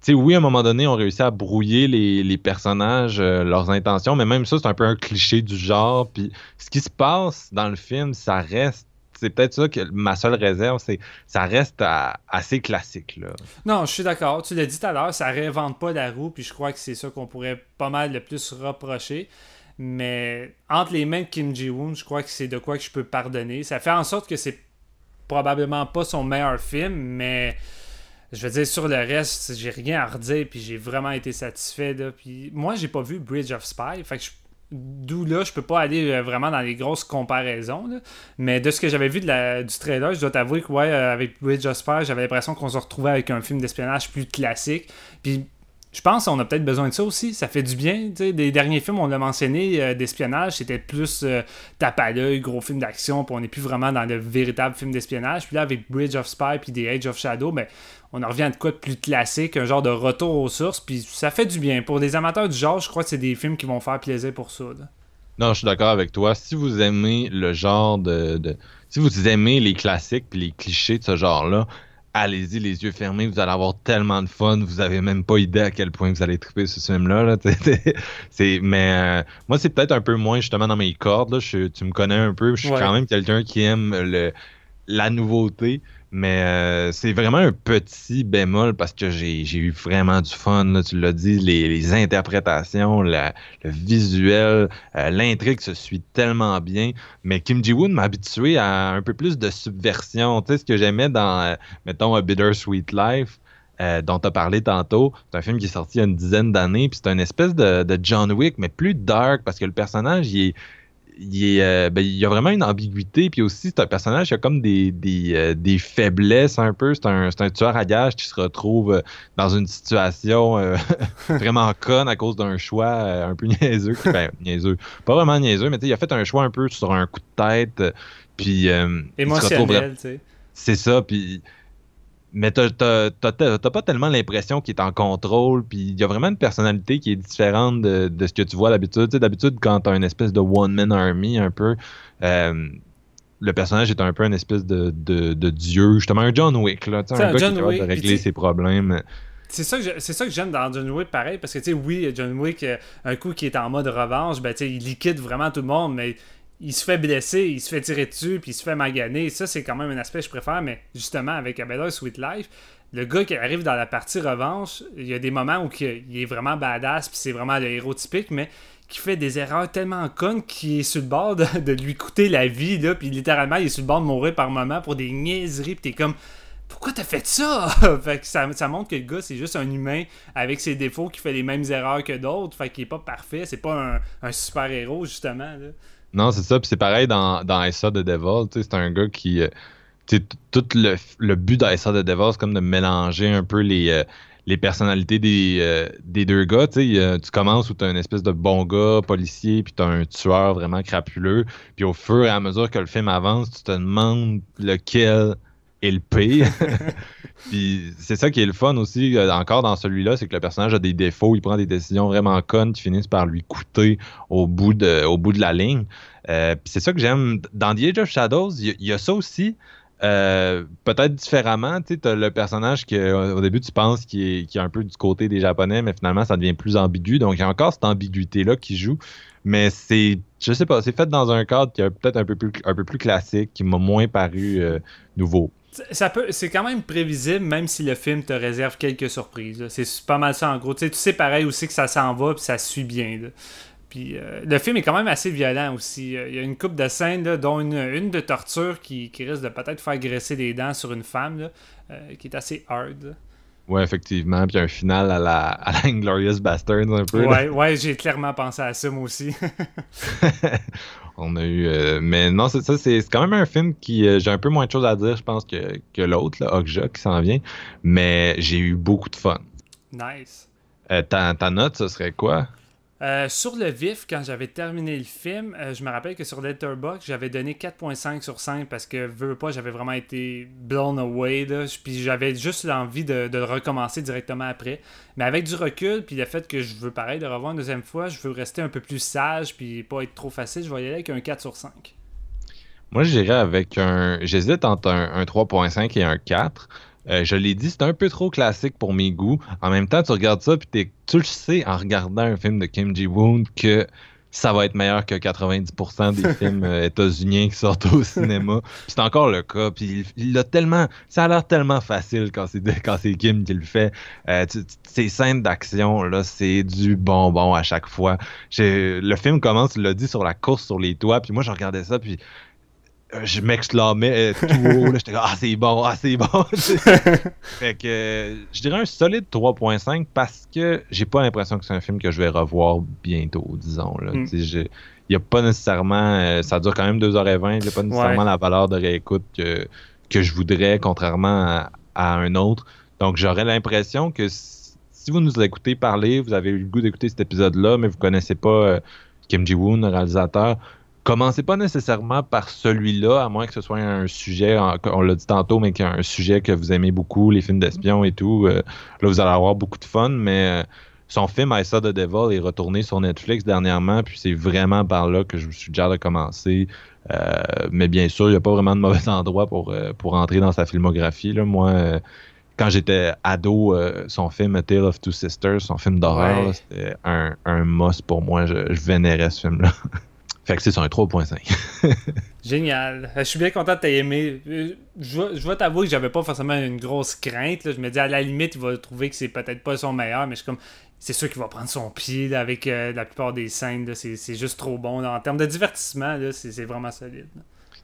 sais, oui, à un moment donné, on réussit à brouiller les, personnages, euh, leurs intentions, mais même ça, c'est un peu un cliché du genre. Puis ce qui se passe dans le film, ça reste. C'est peut-être ça que ma seule réserve, c'est ça reste assez classique. Là. Non, je suis d'accord. Tu l'as dit tout à l'heure, ça réinvente pas la roue, puis je crois que c'est ça qu'on pourrait pas mal le plus reprocher. Mais entre les mains de Kim Ji-woon, je crois que c'est de quoi que je peux pardonner. Ça fait en sorte que c'est probablement pas son meilleur film, mais je veux dire, sur le reste, j'ai rien à redire, puis j'ai vraiment été satisfait. Là. Puis moi, j'ai pas vu Bridge of Spy, fait que D'où là, je peux pas aller euh, vraiment dans les grosses comparaisons. Mais de ce que j'avais vu de la, du trailer, je dois t'avouer que ouais, euh, avec Bridge of Spy, j'avais l'impression qu'on se retrouvait avec un film d'espionnage plus classique. Puis je pense qu'on a peut-être besoin de ça aussi. Ça fait du bien. Des derniers films, on l'a mentionné, euh, d'espionnage, c'était plus euh, tape à l'œil, gros film d'action, puis on n'est plus vraiment dans le véritable film d'espionnage. Puis là, avec Bridge of Spy puis The Age of Shadow, ben, on en revient à de quoi de plus classique, un genre de retour aux sources, puis ça fait du bien. Pour des amateurs du genre, je crois que c'est des films qui vont faire plaisir pour ça. Non, je suis d'accord avec toi. Si vous aimez le genre de... Si vous aimez les classiques puis les clichés de ce genre-là, allez-y les yeux fermés, vous allez avoir tellement de fun, vous avez même pas idée à quel point vous allez triper ce film-là. c'est, mais euh, moi, c'est peut-être un peu moins justement dans mes cordes. tu me connais un peu, je suis quand même quelqu'un qui aime le, la nouveauté. Mais euh, c'est vraiment un petit bémol parce que j'ai eu vraiment du fun. tu l'as dit, les, interprétations, le visuel, euh, l'intrigue se suit tellement bien. Mais Kim Ji-woon m'a habitué à un peu plus de subversion. Tu sais, ce que j'aimais dans, euh, mettons, A Bittersweet Life. dont tu as parlé tantôt. C'est un film qui est sorti il y a une dizaine d'années, puis c'est une espèce de, de, John Wick, mais plus dark, parce que le personnage, il est, il, euh, ben, il y a vraiment une ambiguïté. Puis aussi, c'est un personnage qui a comme des, des, euh, des faiblesses un peu. C'est un, un, tueur à gage qui se retrouve euh, dans une situation vraiment conne à cause d'un choix un peu niaiseux. Ben, niaiseux. Pas vraiment niaiseux, mais il a fait un choix un peu sur un coup de tête. Puis, Émotionnel, tu sais. C'est ça. Puis mais t'as pas tellement l'impression qu'il est en contrôle, puis il y a vraiment une personnalité qui est différente de, ce que tu vois d'habitude. d'habitude, quand t'as une espèce de one-man army un peu, euh, le personnage est un peu une espèce de, dieu, justement un John Wick, là, un, un gars John qui Wick, de régler ses problèmes. C'est ça que j'aime dans John Wick pareil parce que tu sais oui John Wick euh, un coup qui est en mode revanche ben tu sais il liquide vraiment tout le monde mais il se fait blesser, il se fait tirer dessus, puis il se fait maganer. Ça, c'est quand même un aspect que je préfère, mais justement, avec A Sweet Life, le gars qui arrive dans la partie revanche, il y a des moments où il est vraiment badass, puis c'est vraiment le héros typique, mais qui fait des erreurs tellement connes qu'il est sur le bord de, lui coûter la vie, là, puis littéralement, il est sur le bord de mourir par moment pour des niaiseries, puis t'es comme pourquoi t'as fait ça? fait ça, montre que le gars, c'est juste un humain avec ses défauts qui fait les mêmes erreurs que d'autres. Fait qu'il est pas parfait. C'est pas un, un super-héros, justement. Là. Non, c'est ça. Puis c'est pareil dans, dans Issa de Devil. C'est un gars qui. Euh, tout le, le but d'Issa de Devil, c'est comme de mélanger un peu les, euh, personnalités des, euh, des deux gars. tu commences où tu as une espèce de bon gars, policier, puis tu un tueur vraiment crapuleux. Puis au fur et à mesure que le film avance, tu te demandes lequel est le pire. Puis c'est ça qui est le fun aussi, euh, encore dans celui-là, c'est que le personnage a des défauts, il prend des décisions vraiment connes qui finissent par lui coûter au bout de, au bout de la ligne. Euh, puis c'est ça que j'aime. Dans The Age of Shadows, il y, a ça aussi. Euh, peut-être différemment, tu as le personnage que au début tu penses qui est, qui est un peu du côté des Japonais, mais finalement ça devient plus ambigu. Donc il y a encore cette ambiguïté-là qui joue. Mais c'est, je sais pas, c'est fait dans un cadre qui est peut-être un peu plus, un peu plus classique, qui m'a moins paru nouveau. Ça peut, c'est quand même prévisible, même si le film te réserve quelques surprises. C'est pas mal ça en gros. Tu sais, pareil aussi que ça s'en va puis ça suit bien. Puis euh, le film est quand même assez violent aussi. Il y a une coupe de scènes, dont une, de torture qui, risque de peut-être faire graisser des dents sur une femme, euh, qui est assez hard. Ouais, effectivement. Puis un final à la, à la Inglorious Bastards un peu. Ouais, ouais, j'ai clairement pensé à ça moi aussi. On a eu. Euh, mais non, c'est ça, c'est quand même un film qui. Euh, j'ai un peu moins de choses à dire, je pense, que, que l'autre, Okja, qui s'en vient. Mais j'ai eu beaucoup de fun. Nice. Euh, ta, ta note, ce serait quoi? Euh, sur le vif, quand j'avais terminé le film, euh, je me rappelle que sur Letterboxd, j'avais donné 4.5 sur 5 parce que, veux pas, j'avais vraiment été blown away. puis j'avais juste l'envie de, le recommencer directement après. Mais avec du recul, puis le fait que je veux pareil de revoir une deuxième fois, je veux rester un peu plus sage, puis pas être trop facile, je vais y aller avec un 4 sur 5. Moi, j'irais avec un. J'hésite entre un 3.5 et un 4. Euh, je l'ai dit, c'est un peu trop classique pour mes goûts. En même temps, tu regardes ça, puis tu le sais en regardant un film de Kim Ji-woon que ça va être meilleur que 90% des films euh, états-uniens qui sortent au cinéma. C'est encore le cas. Puis il, a tellement, ça a l'air tellement facile quand c'est quand c'est Kim qui le fait. Euh, ces scènes d'action là, c'est du bonbon à chaque fois. Le film commence, il l'a dit sur la course sur les toits. Puis moi, je regardais ça, puis je m'exclamais euh, tout haut. J'étais comme Ah, c'est bon, ah, c'est bon. fait que euh, je dirais un solide 3.5 parce que j'ai pas l'impression que c'est un film que je vais revoir bientôt, disons. Là. Mm. Il n'y a pas nécessairement. ça dure quand même 2h20. Il n'y a pas nécessairement la valeur de réécoute que, que je voudrais, contrairement à, un autre. Donc j'aurais l'impression que si vous nous écoutez parler, vous avez eu le goût d'écouter cet épisode-là, mais vous connaissez pas Kim Ji-woon, le réalisateur, commencez pas nécessairement par celui-là, à moins que ce soit un sujet, on l'a dit tantôt, mais qu'il y a un sujet que vous aimez beaucoup, les films d'espions et tout. Euh, là, vous allez avoir beaucoup de fun, mais euh, son film I Saw the Devil est retourné sur Netflix dernièrement, puis c'est vraiment par là que je me suis déjà de commencer. Euh, mais bien sûr, il n'y a pas vraiment de mauvais endroit pour, pour entrer dans sa filmographie. Là. Moi, quand j'étais ado, son film Tale of Two Sisters, son film d'horreur, c'était un, un must pour moi. Je, je vénérais ce film-là. Fait que c'est sur un 3.5. Génial. Je suis bien content de t'aimer. aimé. Euh, je, vais t'avouer que j'avais pas forcément une grosse crainte. Je me dis, à la limite, il va trouver que c'est peut-être pas son meilleur, mais je suis comme. C'est sûr qu'il va prendre son pied avec euh, la plupart des scènes. C'est juste trop bon. En termes de divertissement, c'est vraiment solide.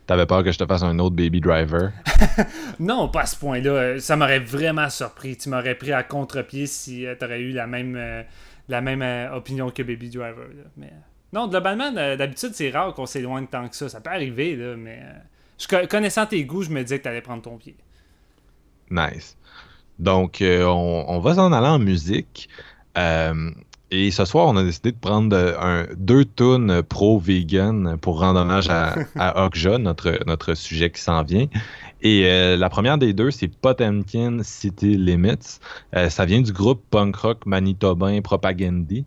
T'avais peur que je te fasse un autre Baby Driver? non, pas à ce point-là. Ça m'aurait vraiment surpris. Tu m'aurais pris à contre-pied si euh, tu aurais eu la même, la même opinion que Baby Driver. Mais non, globalement, d'habitude, c'est rare qu'on s'éloigne tant que ça. Ça peut arriver, là, mais euh, je, connaissant tes goûts, je me disais que tu allais prendre ton pied. Nice. Donc, euh, on, va s'en aller en musique. Euh, Et ce soir, on a décidé de prendre un, deux tunes pro-vegan pour rendre hommage à, à Okja, notre, notre sujet qui s'en vient. Et euh, la première des deux, c'est Potemkin City Limits. Ça vient du groupe punk rock manitobain Propagandy.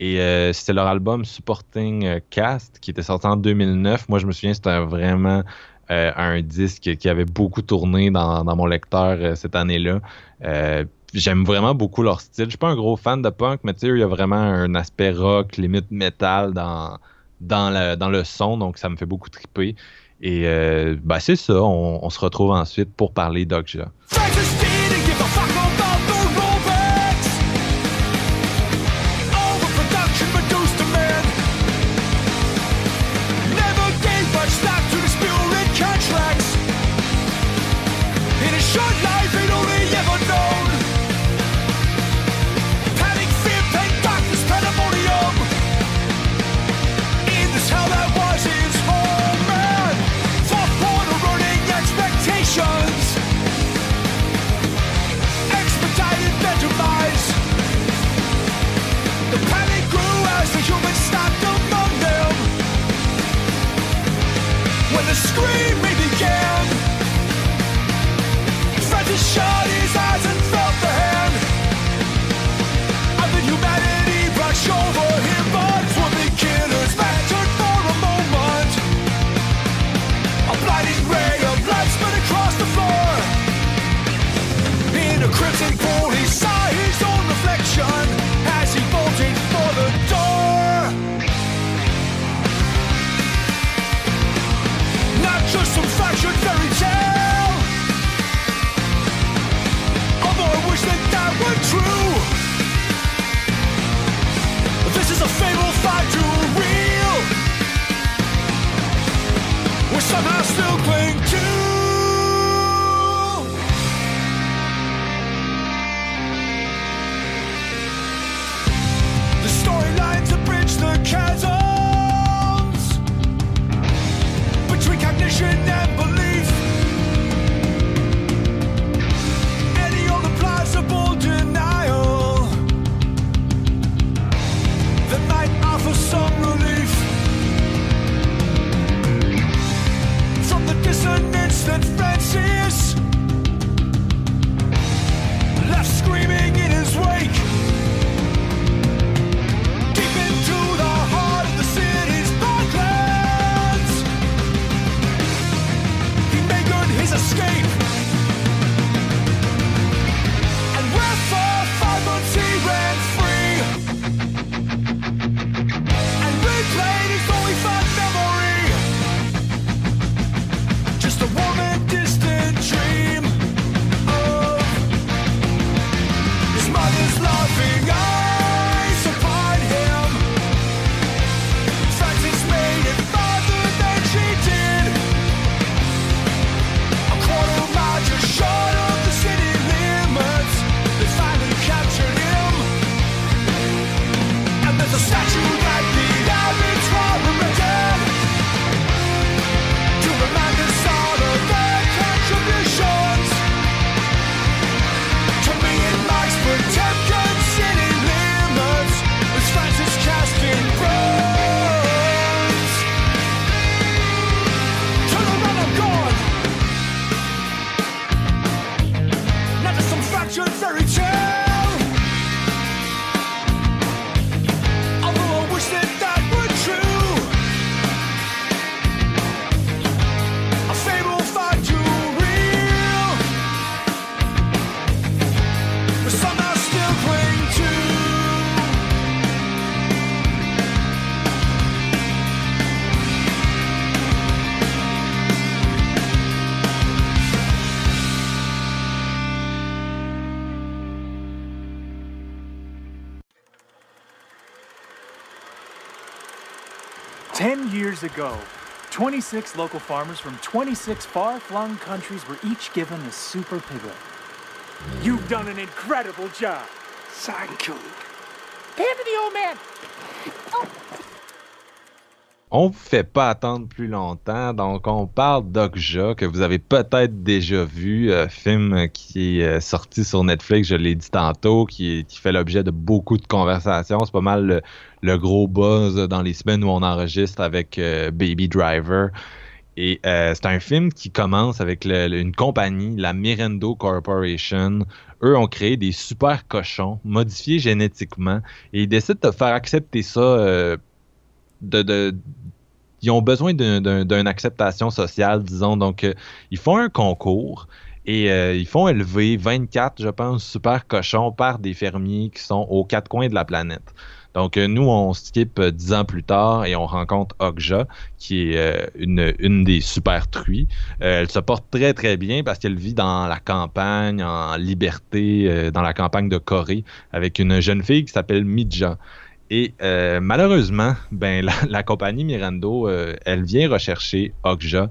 Et euh, c'était leur album Supporting Cast qui était sorti en 2009. Moi, je me souviens, c'était vraiment un disque qui avait beaucoup tourné dans, mon lecteur cette année-là j'aime vraiment beaucoup leur style. Je suis pas un gros fan de punk, mais tu sais, il y a vraiment un aspect rock, limite metal dans, dans, le, dans le son, donc ça me fait beaucoup triper. Et euh, ben c'est ça, on, on, se retrouve ensuite pour parler d'Okja. fairy tale. Although I wish that that were true, this is a fable far too real. We somehow still cling to. Ago, 26 local farmers from 26 far-flung countries were each given a super piglet. You've done an incredible job. Thank you. Hand to the old man. on vous fait pas attendre plus longtemps. Donc, on parle d'Okja, que vous avez peut-être déjà vu, euh, film qui est euh, sorti sur Netflix, je l'ai dit tantôt, qui, qui fait l'objet de beaucoup de conversations. C'est pas mal le, gros buzz dans les semaines où on enregistre avec euh, Baby Driver. Et c'est un film qui commence avec une compagnie, la Mirando Corporation. Eux ont créé des super cochons modifiés génétiquement et ils décident de faire accepter ça de, ils ont besoin d'une acceptation sociale, disons. Donc, euh, ils font un concours et euh, ils font élever 24, je pense, super cochons par des fermiers qui sont aux quatre coins de la planète. Donc, euh, nous, on skip dix ans plus tard et on rencontre Okja, qui est une, une des super truies. elle se porte très, très bien parce qu'elle vit dans la campagne, en liberté, dans la campagne de Corée, avec une jeune fille qui s'appelle Midja. Et euh, malheureusement, ben, la, compagnie Mirando, euh, elle vient rechercher Okja euh,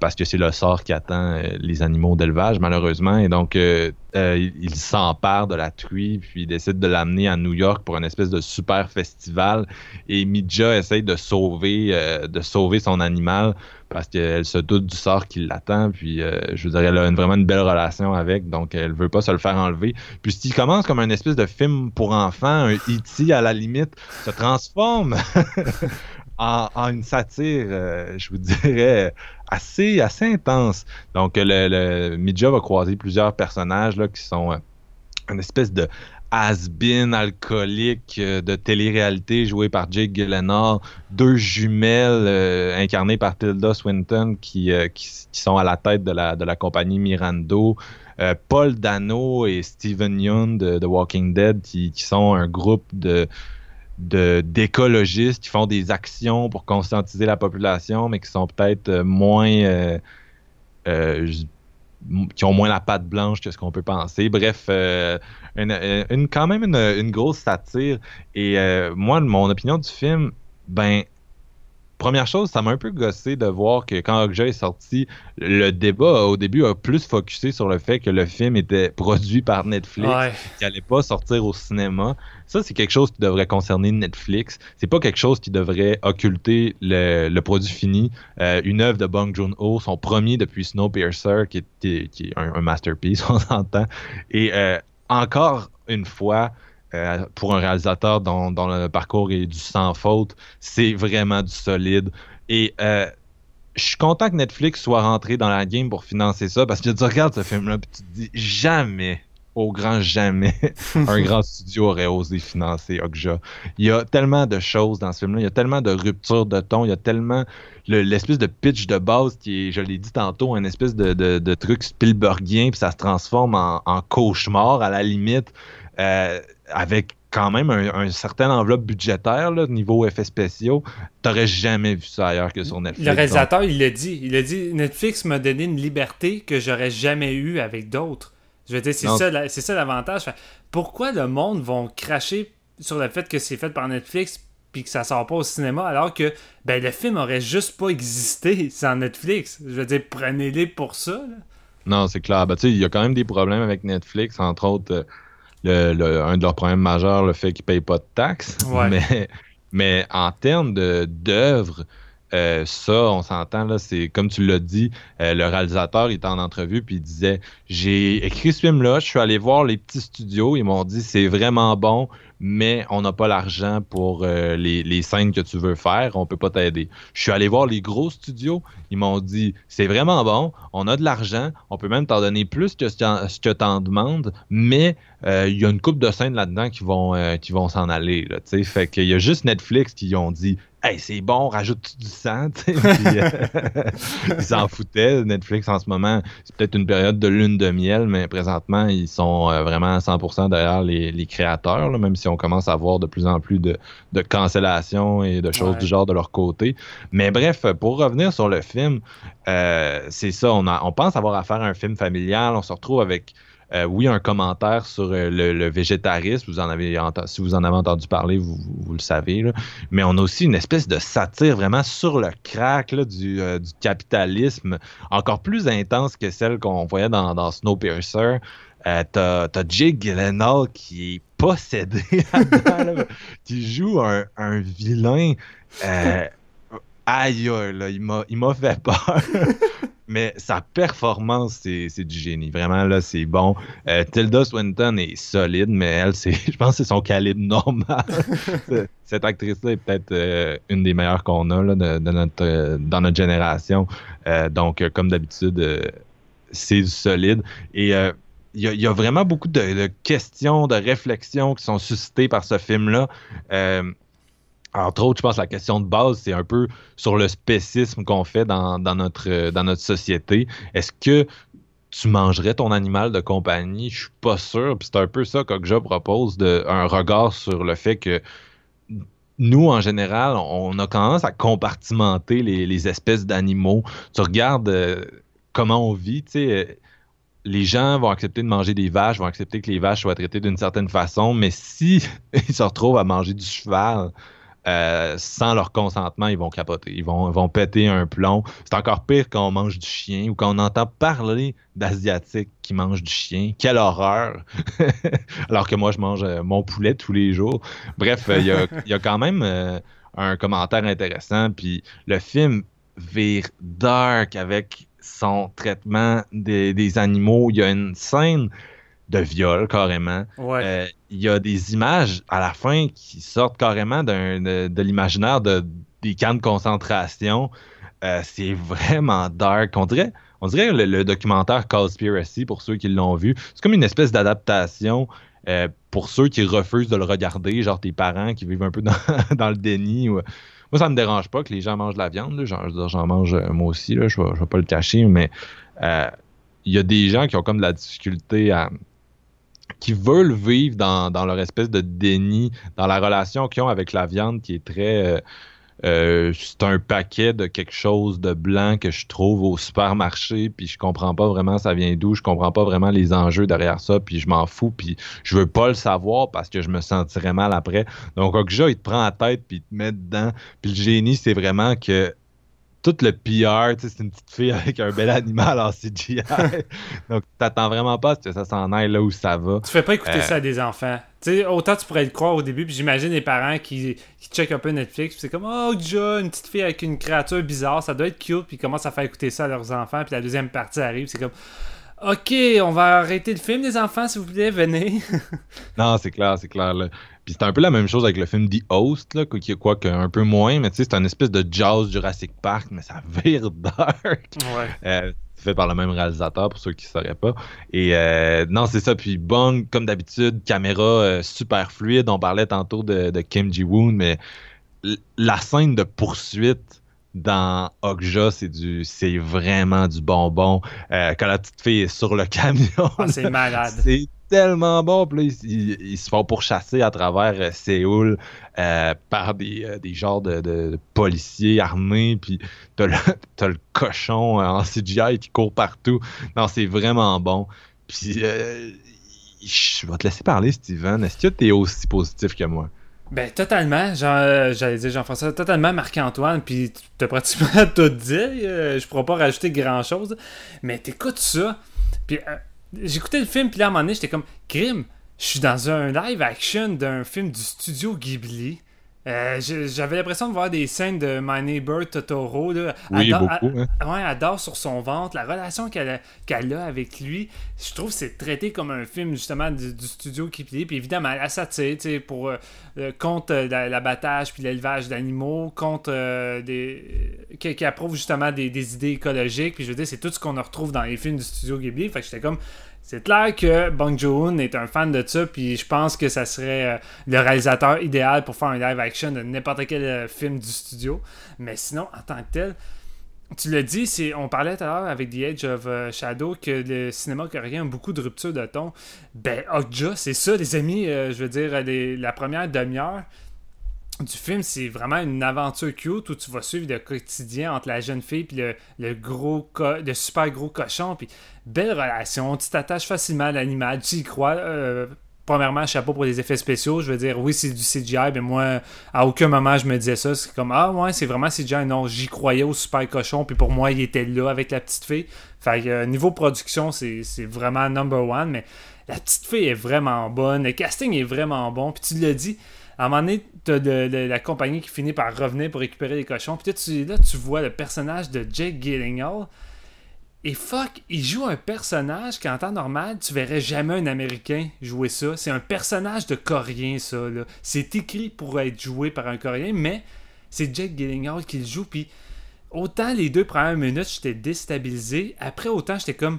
parce que c'est le sort qui attend les animaux d'élevage, malheureusement. Et donc, il s'empare de la truie, puis il décide de l'amener à New York pour une espèce de super festival. Et Midja essaye de sauver, de sauver son animal parce qu'elle se doute du sort qui l'attend. Puis, euh, je dire, elle a vraiment une belle relation avec, donc elle veut pas se le faire enlever. Puis, s'il commence comme un espèce de film pour enfants, un E.T. à la limite, se transforme en, une satire, euh, je vous dirais, assez, assez intense. Donc, le, le Midja va croiser plusieurs personnages là, qui sont euh, une espèce de has-been alcoolique euh, de télé-réalité joué par Jake Gyllenhaal, deux jumelles euh, incarnées par Tilda Swinton qui, euh, qui, sont à la tête de la, de la compagnie Mirando. Paul Dano et Steven Yeun de The Walking Dead qui, qui sont un groupe de d'écologistes qui font des actions pour conscientiser la population, mais qui sont peut-être moins qui ont moins la patte blanche que ce qu'on peut penser. Bref, euh, une, quand même une, grosse satire. Et euh, moi, mon opinion du film, ben, première chose, ça m'a un peu gossé de voir que quand Okja est sorti, le débat au début a plus focusé sur le fait que le film était produit par Netflix, qu'il n'allait pas sortir au cinéma. Ça, c'est quelque chose qui devrait concerner Netflix. C'est pas quelque chose qui devrait occulter le, produit fini. Euh, une œuvre de Bong Joon-ho, son premier depuis Snowpiercer, qui est, qui est un, masterpiece, on s'entend. Et euh, encore une fois, euh, pour un réalisateur dont, le parcours est du sans faute, c'est vraiment du solide. Et euh, je suis content que Netflix soit rentré dans la game pour financer ça parce que tu regardes ce film-là et tu te dis jamais, au grand jamais, un grand studio aurait osé financer Okja. Il y a tellement de choses dans ce film-là, il y a tellement de ruptures de ton, il y a tellement l'espèce de pitch de base qui est, je l'ai dit tantôt, un espèce de, truc Spielbergien, puis ça se transforme en, en cauchemar à la limite. Euh, avec quand même un, certain enveloppe budgétaire, là, niveau effets spéciaux, t'aurais jamais vu ça ailleurs que sur Netflix. Le réalisateur, il l'a dit. Il a dit Netflix m'a donné une liberté que j'aurais jamais eue avec d'autres. Je veux dire, c'est ça, c'est ça l'avantage. Pourquoi le monde va cracher sur le fait que c'est fait par Netflix puis que ça sort pas au cinéma alors que ben, le film aurait juste pas existé sans Netflix? Je veux dire, prenez-les pour ça. Non, c'est clair. Ben, il y a quand même des problèmes avec Netflix, entre autres. Euh, un de leurs problèmes majeurs, le fait qu'ils ne payent pas de taxes. Mais, mais en termes d'œuvres, euh, ça, on s'entend, là, c'est comme tu l'as dit, euh, le réalisateur il était en entrevue puis il disait J'ai écrit ce film-là, je suis allé voir les petits studios, ils m'ont dit c'est vraiment bon, mais on n'a pas l'argent pour euh, les, scènes que tu veux faire, on peut pas t'aider. Je suis allé voir les gros studios, ils m'ont dit c'est vraiment bon, on a de l'argent, on peut même t'en donner plus que ce que tu en demandes, mais il y a une coupe de scènes là-dedans qui vont qui vont s'en aller. Là, fait qu'il y a juste Netflix qui ont dit Hey, c'est bon, rajoute du sang. ils s'en foutaient. Netflix en ce moment, c'est peut-être une période de lune de miel, mais présentement, ils sont vraiment à 100% derrière les, les créateurs, là, même si on commence à voir de plus en plus de, de cancellations et de choses du genre de leur côté. Mais bref, pour revenir sur le film, euh, c'est ça, on, on pense avoir affaire à un film familial, on se retrouve avec euh, oui, un commentaire sur euh, le, végétarisme. Si vous en avez entendu parler, vous, le savez. Mais on a aussi une espèce de satire vraiment sur le crack du, capitalisme, encore plus intense que celle qu'on voyait dans, Snowpiercer. Euh, t'as, t'as Jake qui est possédé qui joue un, vilain euh, aïe, là, il m'a fait peur. mais sa performance, c'est du génie. Vraiment, là, c'est bon. Euh, Tilda Swinton est solide, mais elle, je pense que c'est son calibre normal. Cette actrice-là est peut-être euh, une des meilleures qu'on a là, de, notre, euh, dans notre génération. donc, comme d'habitude, c'est du solide. Et il y, a vraiment beaucoup de, de, questions, de réflexions qui sont suscitées par ce film-là entre autres, je pense que la question de base, c'est un peu sur le spécisme qu'on fait dans, notre, société. Est-ce que tu mangerais ton animal de compagnie? Je suis pas sûr. C'est un peu ça que je propose, de, un regard sur le fait que nous, en général, on a tendance à compartimenter les, espèces d'animaux. Tu regardes euh, comment on vit, tu sais. Euh, les gens vont accepter de manger des vaches, vont accepter que les vaches soient traitées d'une certaine façon, mais si ils se retrouvent à manger du cheval, euh, sans leur consentement, ils vont capoter. Ils vont, vont péter un plomb. C'est encore pire quand on mange du chien ou quand on entend parler d'Asiatiques qui mangent du chien. Quelle horreur! Alors que moi, je mange euh, mon poulet tous les jours. Bref, euh, il y, a, quand même un commentaire intéressant. Puis le film vire dark avec son traitement des animaux. Il y a une scène de viol carrément. Euh, il y a des images à la fin qui sortent carrément de, de l'imaginaire de, des camps de concentration. Euh, c'est vraiment dark. On dirait, on dirait le, documentaire Conspiracy, pour ceux qui l'ont vu, c'est comme une espèce d'adaptation euh, pour ceux qui refusent de le regarder, genre tes parents qui vivent un peu dans, le déni. Moi, ça me dérange pas que les gens mangent de la viande. J'en mange moi aussi, là, je ne vais, pas le cacher, mais il y a des gens qui ont comme de la difficulté à, qui veulent vivre dans, leur espèce de déni, dans la relation qu'ils ont avec la viande qui est très... Euh, euh, c'est un paquet de quelque chose de blanc que je trouve au supermarché, puis je comprends pas vraiment ça vient d'où, je comprends pas vraiment les enjeux derrière ça, puis je m'en fous, puis je veux pas le savoir parce que je me sentirais mal après. Donc Okja, il te prend la tête, puis il te met dedans, puis le génie, c'est vraiment que tout le PR, c'est une petite fille avec un bel animal en CGI. Donc, t'attends vraiment pas que ça s'en aille là où ça va. Tu fais pas écouter euh, ça à des enfants. sais, autant tu pourrais le croire au début, puis j'imagine les parents qui, qui checkent un peu Netflix, puis c'est comme Oh, déjà, une petite fille avec une créature bizarre, ça doit être cute, puis ils commencent à faire écouter ça à leurs enfants, puis la deuxième partie arrive, c'est comme Ok, on va arrêter le film, les enfants, s'il vous plaît, venez. non, c'est clair, c'est clair. Là. Puis c'est un peu la même chose avec le film The Host, là, qui est quoi qu'un peu moins, mais tu sais, c'est un espèce de jazz Jurassic Park, mais ça vire dark. Ouais. Euh, fait par le même réalisateur, pour ceux qui ne sauraient pas. Et euh, non, c'est ça. Puis bon, comme d'habitude, caméra euh, super fluide. On parlait tantôt de, Kim Ji-woon, mais la scène de poursuite dans Okja, c'est du c'est vraiment du bonbon. quand la petite fille est sur le camion. Ah, c'est malade. C'est tellement bon. Puis ils, se font pourchasser à travers euh, Séoul euh, par des, euh, genres de, policiers armés. Puis t'as le, le cochon en CGI qui court partout. Non, c'est vraiment bon. Puis je vais te laisser parler, Steven. Est-ce que tu es aussi positif que moi? Ben, totalement. J'allais dire Jean-François, totalement Marc-Antoine, puis tu as pratiquement tout dit. je pourrais pas rajouter grand-chose. Mais t'écoutes ça, puis j'écoutais le film, puis là, à un moment donné, j'étais comme, crime, je suis dans un live action d'un film du studio Ghibli. Euh, j'avais l'impression de voir des scènes de My Neighbor Totoro. Là. Oui, beaucoup. Hein. Ouais, elle dort sur son ventre. La relation qu'elle a, avec lui, je trouve que c'est traité comme un film justement du, studio Ghibli. Puis évidemment, elle s'attire pour euh, euh, contre l'abattage puis l'élevage d'animaux, contre des qui, approuve justement des, des, idées écologiques. Puis je veux dire, c'est tout ce qu'on retrouve dans les films du studio Ghibli. Fait que j'étais comme c'est clair que Bong Joon est un fan de ça, puis je pense que ça serait euh, le réalisateur idéal pour faire un live action de n'importe quel euh, film du studio. Mais sinon, en tant que tel, tu l'as dit, on parlait tout à l'heure avec The Age of euh, Shadow que le cinéma coréen a beaucoup de ruptures de ton. Ben, Okja, c'est ça, les amis. je veux dire, la première demi-heure, du film, c'est vraiment une aventure cute où tu vas suivre le quotidien entre la jeune fille et le, gros le super gros cochon. Puis belle relation, tu t'attaches facilement à l'animal, tu y crois. Euh, premièrement, chapeau pour les effets spéciaux. Je veux dire, oui, c'est du CGI, mais moi, à aucun moment, je me disais ça. C'est comme, ah ouais, c'est vraiment CGI. Non, j'y croyais au super cochon, puis pour moi, il était là avec la petite fille. Fait que euh, niveau production, c'est vraiment number one, mais la petite fille est vraiment bonne. Le casting est vraiment bon. Puis tu l'as dit, À un moment donné, t'as de, la compagnie qui finit par revenir pour récupérer les cochons. Puis tu, là, tu vois le personnage de Jake Gyllenhaal. Et fuck, il joue un personnage qu'en temps normal, tu verrais jamais un Américain jouer ça. C'est un personnage de Coréen, ça. C'est écrit pour être joué par un Coréen, mais c'est Jake Gyllenhaal qui le joue. Puis autant les deux premières minutes, j'étais déstabilisé. Après, autant j'étais comme.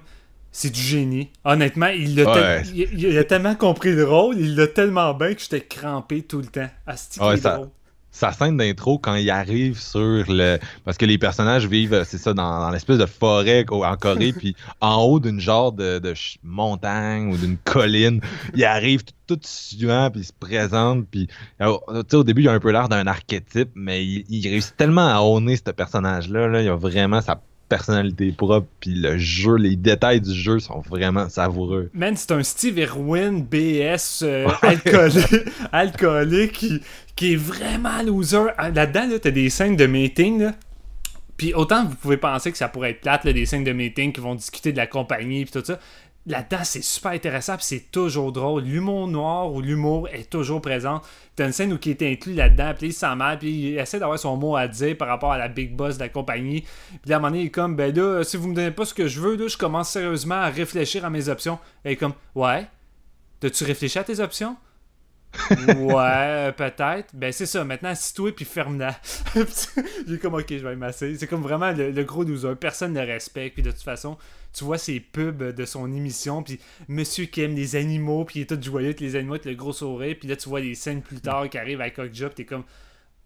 C'est du génie. Honnêtement, il Ouais. tel- il, il a tellement compris le rôle, il l'a tellement bien que j'étais crampé tout le temps. Qu'il est ça- drôle. sa scène d'intro quand il arrive sur le parce que les personnages vivent euh, c'est ça dans, dans l'espèce de forêt en Corée puis en haut d'une genre de, montagne ou d'une colline il arrive tout, tout suant puis il se présente puis euh, au début il a un peu l'air d'un archétype mais il, il réussit tellement à honner ce personnage là, là il a vraiment sa personnalité propre puis le jeu les détails du jeu sont vraiment savoureux Man, c'est un Steve Irwin BS euh, alcoolique, alcoolique qui, qui est vraiment loser. Ah, Là-dedans, là, t'as des scènes de meeting. Là. Puis autant vous pouvez penser que ça pourrait être plate, là, des scènes de meeting qui vont discuter de la compagnie puis tout ça. Là-dedans, c'est super intéressant c'est toujours drôle. L'humour noir ou l'humour est toujours présent. T'as une scène où il est inclus là-dedans, puis il se sent mal, puis il essaie d'avoir son mot à dire par rapport à la big boss de la compagnie. Puis à un moment donné, il est comme, ben là, si vous me donnez pas ce que je veux, là, je commence sérieusement à réfléchir à mes options. Et il est comme, ouais, t'as-tu réfléchi à tes options? Ouais, peut-être. Ben c'est ça, maintenant assis-toi puis ferme-la. J'ai comme ok, je vais masser. C'est comme vraiment le, gros loser. Personne ne respecte. Puis de toute façon, tu vois ses pubs de son émission. Puis monsieur qui aime les animaux. Puis il est tout joyeux avec les animaux avec le gros sourire. Puis là, tu vois les scènes plus tard qui arrivent avec Okja. Puis t'es comme.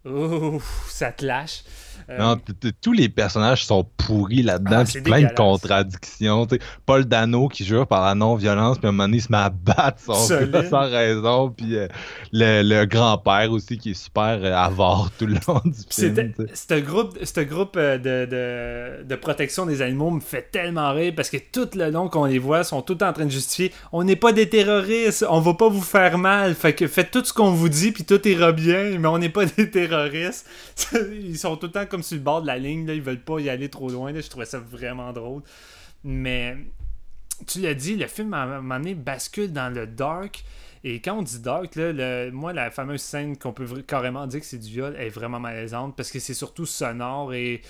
Oh, ça te lâche. Euh, Non, tous les personnages sont pourris là-dedans, Ah, plein de contradictions. Paul Dano qui jure par la non-violence, puis à un moment donné, il se met à battre son sans raison, puis euh, le, le grand-père aussi qui est super euh, avare tout le long du film. Ce groupe, ce groupe de, de, de protection des animaux me fait tellement rire parce que tout le long qu'on les voit, sont tout le temps en train de justifier on n'est pas des terroristes, on va pas vous faire mal, fait que faites tout ce qu'on vous dit, puis tout ira bien, mais on n'est pas des terroristes. Ils sont tout le temps comme sur le bord de la ligne, là, ils veulent pas y aller trop loin. là. Je trouvais ça vraiment drôle. Mais tu l'as dit, le film à un moment donné bascule dans le dark. Et quand on dit dark, là, le- moi, la fameuse scène qu'on peut carrément dire que c'est du viol est vraiment malaisante parce que c'est surtout sonore et.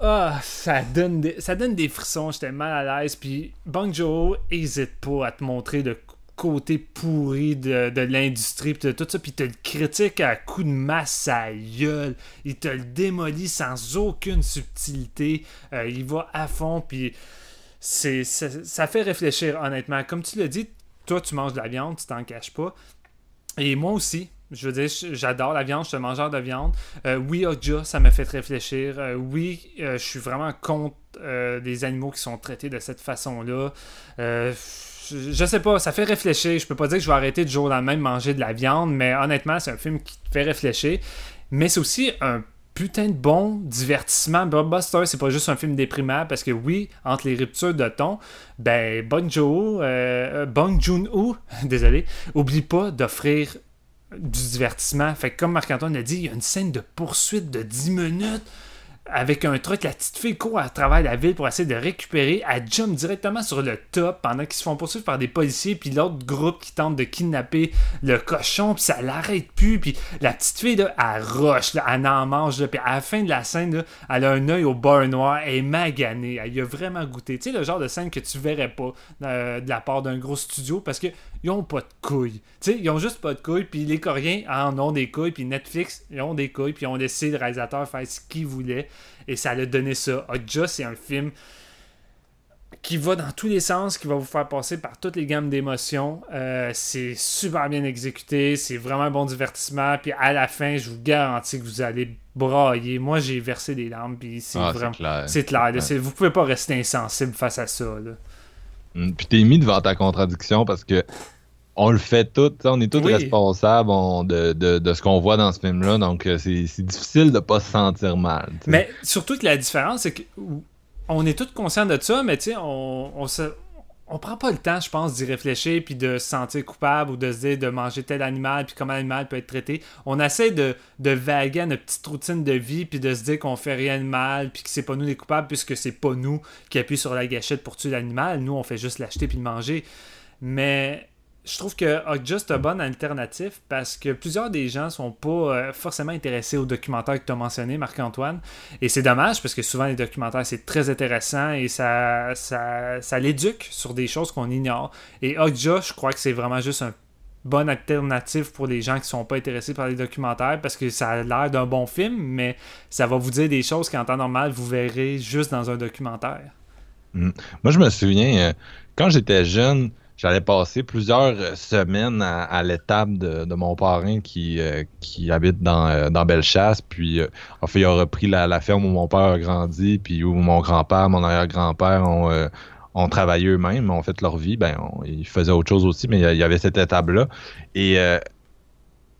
Ah, ça donne des, ça donne des frissons, j'étais mal à l'aise. Puis Bong Joon hésite pas à te montrer le côté pourri de, de l'industrie, puis de tout ça, puis te le critique à coup de masse à gueule. Il te le démolit sans aucune subtilité. Euh, il va à fond, puis c'est, ça, fait réfléchir, honnêtement. Comme tu l'as dit, toi, tu manges de la viande, tu t'en caches pas. Et moi aussi. Je veux dire, j'adore la viande, je suis un mangeur de viande. Euh, oui, Okja, ça m'a fait réfléchir. Euh, oui, je suis vraiment contre les animaux qui sont traités de cette façon-là. Euh, je, sais pas, ça fait réfléchir. Je peux pas dire que je vais arrêter du jour au lendemain de manger de la viande, mais honnêtement, c'est un film qui fait réfléchir. Mais c'est aussi un putain de bon divertissement. Blockbuster, c'est pas juste un film déprimant parce que oui, entre les ruptures de ton, ben Bong Joon, euh, Bong Joon-ho, désolé, oublie pas d'offrir du divertissement. Fait que comme Marc-Antoine l'a dit, il y a une scène de poursuite de 10 minutes avec un truc, la petite fille court à travers la ville pour essayer de récupérer. Elle jump directement sur le top pendant qu'ils se font poursuivre par des policiers, puis l'autre groupe qui tente de kidnapper le cochon, puis ça l'arrête plus. Puis la petite fille, elle rush, là, elle en mange, là, puis à la fin de la scène, là, elle a un œil au beurre noir, elle est maganée, elle y a vraiment goûté. Tu sais, le genre de scène que tu verrais pas euh, de la part d'un gros studio parce qu'ils ont pas de couilles. Tu sais, ils ont juste pas de couilles, puis les Coréens en ont des couilles, puis Netflix, ils ont des couilles, puis ils ont laissé le réalisateur faire ce qu'il voulait, et ça l'a donné ça. Okja, c'est un film qui va dans tous les sens, qui va vous faire passer par toutes les gammes d'émotions. Euh, c'est super bien exécuté, c'est vraiment un bon divertissement. Puis à la fin, je vous garantis que vous allez brailler. Moi, j'ai versé des larmes, puis c'est Ah, vraiment. c'est clair. C'est- vous pouvez pas rester insensible face à ça. Là. Mm, Puis t'es mis devant ta contradiction parce que on le fait tout, on est tous Oui. responsables on- de, de- de ce qu'on voit dans ce film-là, donc euh, c'est difficile de pas se sentir mal. Mais surtout que la différence, c'est que on est tous conscients de ça, mais tu sais, on, on se. On prend pas le temps, je pense, d'y réfléchir puis de se sentir coupable ou de se dire de manger tel animal puis comment l'animal peut être traité. On essaie de, de vaguer à notre petite routine de vie puis de se dire qu'on fait rien de mal puis que c'est pas nous les coupables puisque c'est pas nous qui appuie sur la gâchette pour tuer l'animal. Nous, on fait juste l'acheter puis le manger. Mais je trouve que Okja c'est une bonne alternative parce que plusieurs des gens sont pas euh, forcément intéressés aux documentaires que tu as mentionné, Marc-Antoine. Et c'est dommage parce que souvent les documentaires c'est très intéressant et ça, ça, ça l'éduque sur des choses qu'on ignore. Et Okja, je crois que c'est vraiment juste un bonne alternative pour les gens qui sont pas intéressés par les documentaires parce que ça a l'air d'un bon film, mais ça va vous dire des choses qu'en temps normal, vous verrez juste dans un documentaire. Mm. Moi, je me souviens, euh, quand j'étais jeune, j'allais passer plusieurs euh, semaines à, l'étable de, mon parrain qui, euh, qui habite dans, dans Bellechasse. Puis, en fait, il a repris la, ferme où mon père a grandi, puis où mon grand-père, mon arrière-grand-père ont, travaillé eux-mêmes, ont fait leur vie, ben, ils faisaient autre chose aussi, mais il y avait cette étape-là. Et euh,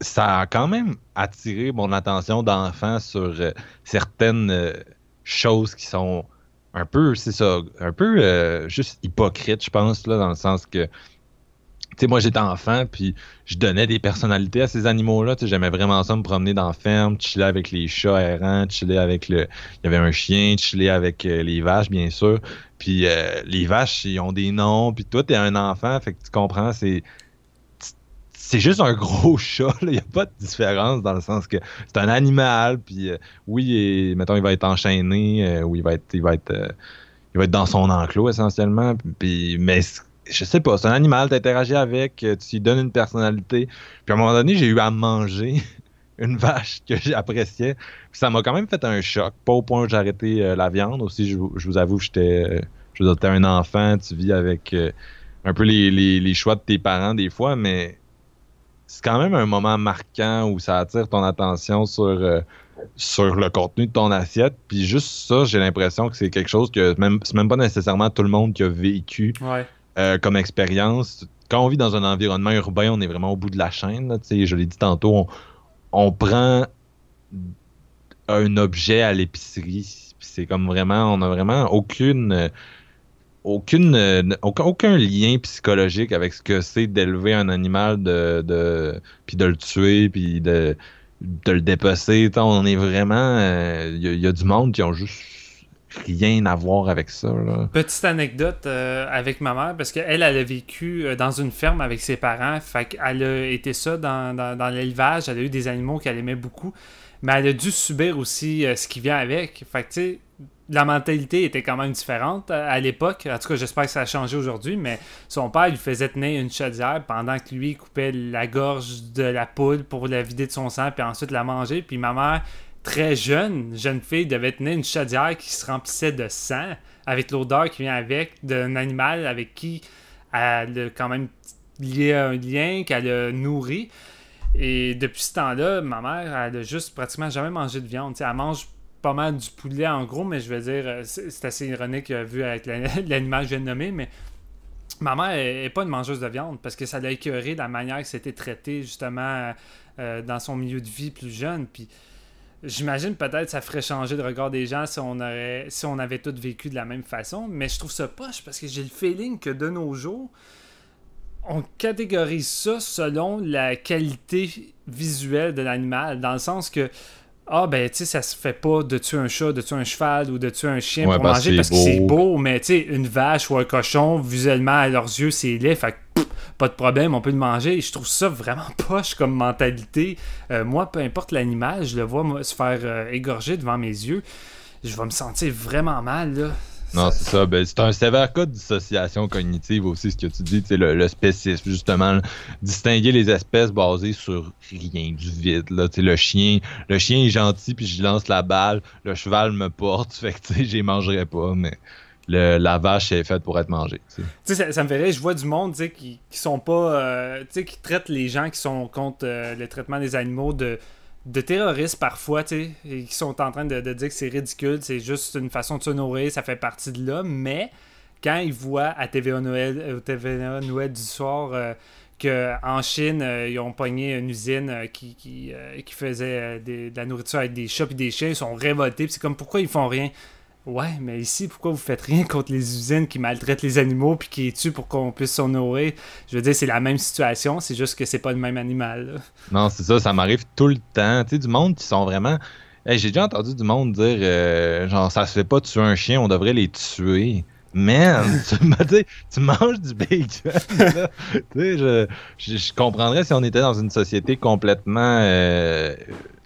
ça a quand même attiré mon attention d'enfant sur euh, certaines euh, choses qui sont un peu, c'est ça, un peu juste hypocrite, je pense, là, dans le sens que sais, moi j'étais enfant, puis je donnais des personnalités à ces animaux-là. Tu sais, j'aimais vraiment ça, me promener dans la ferme, chiller avec les chats errants, chiller avec le. Il y avait un chien, chiller avec euh, les vaches, bien sûr. Puis euh, les vaches, ils ont des noms, puis toi, t'es un enfant, fait que tu comprends, c'est. C'est juste un gros chat, il n'y a pas de différence dans le sens que c'est un animal, puis euh, oui, et, mettons, il va être enchaîné, ou il va être, il va être, il va être dans son enclos essentiellement, puis, mais je sais pas, c'est un animal, t'interagis avec, euh, tu lui donnes une personnalité. Puis à un moment donné, j'ai eu à manger une vache que j'appréciais. Puis ça m'a quand même fait un choc. Pas au point où j'ai arrêté euh, la viande. Aussi, je, vous avoue, j'étais euh, je un enfant, tu vis avec un peu les, choix de tes parents des fois, mais c'est quand même un moment marquant où ça attire ton attention sur, sur le contenu de ton assiette. Puis juste ça, j'ai l'impression que c'est quelque chose que même, c'est même pas nécessairement tout le monde qui a vécu. Ouais. Euh, comme expérience. Quand on vit dans un environnement urbain, on est vraiment au bout de la chaîne. je l'ai dit tantôt, on, prend un objet à l'épicerie. C'est comme vraiment, on a vraiment aucune, aucune, aucun lien psychologique avec ce que c'est d'élever un animal, de, de, puis de le tuer, puis de, de le dépecer. On est vraiment, il euh, y, a du monde qui ont juste rien à voir avec ça. Petite anecdote euh, avec ma mère, parce qu'elle, elle a vécu euh, dans une ferme avec ses parents. Fait qu'elle a été ça dans, dans, l'élevage. Elle a eu des animaux qu'elle aimait beaucoup. Mais elle a dû subir aussi euh, ce qui vient avec. Fait que, tu sais, la mentalité était quand même différente à, l'époque. En tout cas, j'espère que ça a changé aujourd'hui. Mais son père lui faisait tenir une chaudière pendant que lui coupait la gorge de la poule pour la vider de son sang, puis ensuite la manger. Puis ma mère très jeune, jeune fille, devait tenir une chaudière qui se remplissait de sang, avec l'odeur qui vient avec, d'un animal avec qui elle a quand même lié un lien, qu'elle a nourri. Et depuis ce temps-là, ma mère, elle a juste pratiquement jamais mangé de viande. elle mange pas mal du poulet en gros, mais je veux dire, euh, c'est assez ironique euh, vu avec l'animal que je viens de nommer, mais ma mère n'est pas une mangeuse de viande parce que ça l'a écœuré la manière que c'était traité justement euh, dans son milieu de vie plus jeune. Puis J'imagine peut-être ça ferait changer le regard des gens si on aurait si on avait tous vécu de la même façon, mais je trouve ça poche parce que j'ai le feeling que de nos jours, on catégorise ça selon la qualité visuelle de l'animal, dans le sens que ah ben tu sais ça se fait pas de tuer un chat, de tuer un cheval ou de tuer un chien pour manger parce que c'est beau, mais tu sais une vache ou un cochon visuellement à leurs yeux c'est laid, fait pas de problème, on peut le manger. je trouve ça vraiment poche comme mentalité. Euh, moi, peu importe l'animal, je le vois se faire euh, égorger devant mes yeux. Je vais me sentir vraiment mal, là. Non, c'est ça. Ben, c'est un sévère cas de dissociation cognitive aussi, ce que tu dis, le, le spécisme, justement. distinguer les espèces basées sur rien du vide. Là, le chien le chien est gentil, puis je lance la balle. Le cheval me porte, fait que j'y mangerai pas, mais la vache est faite pour être mangée. Ça, me ferait, je vois du monde qui, qui sont pas. Euh, qui traitent les gens qui sont contre euh, le traitement des animaux de, de terroristes parfois, et qui sont en train de, dire que c'est ridicule, c'est juste une façon de se nourrir, ça fait partie de là, mais quand ils voient à TVA Noël, euh, TVA Noël du soir qu'en Chine, ils ont pogné une usine qui, qui, faisait de la nourriture avec des chats et des chiens, ils sont révoltés, c'est comme pourquoi ils font rien? Ouais, mais ici, pourquoi vous faites rien contre les usines qui maltraitent les animaux puis qui les tuent pour qu'on puisse s'en nourrir? Je veux dire, c'est la même situation, c'est juste que c'est pas le même animal. Non, c'est ça, ça m'arrive tout le temps. Tu sais, du monde qui sont vraiment. Hey, J'ai déjà entendu du monde dire euh, genre, ça se fait pas tuer un chien, on devrait les tuer. man, tu, tu manges du bacon. là. Tu sais, je, je, je comprendrais si on était dans une société complètement euh,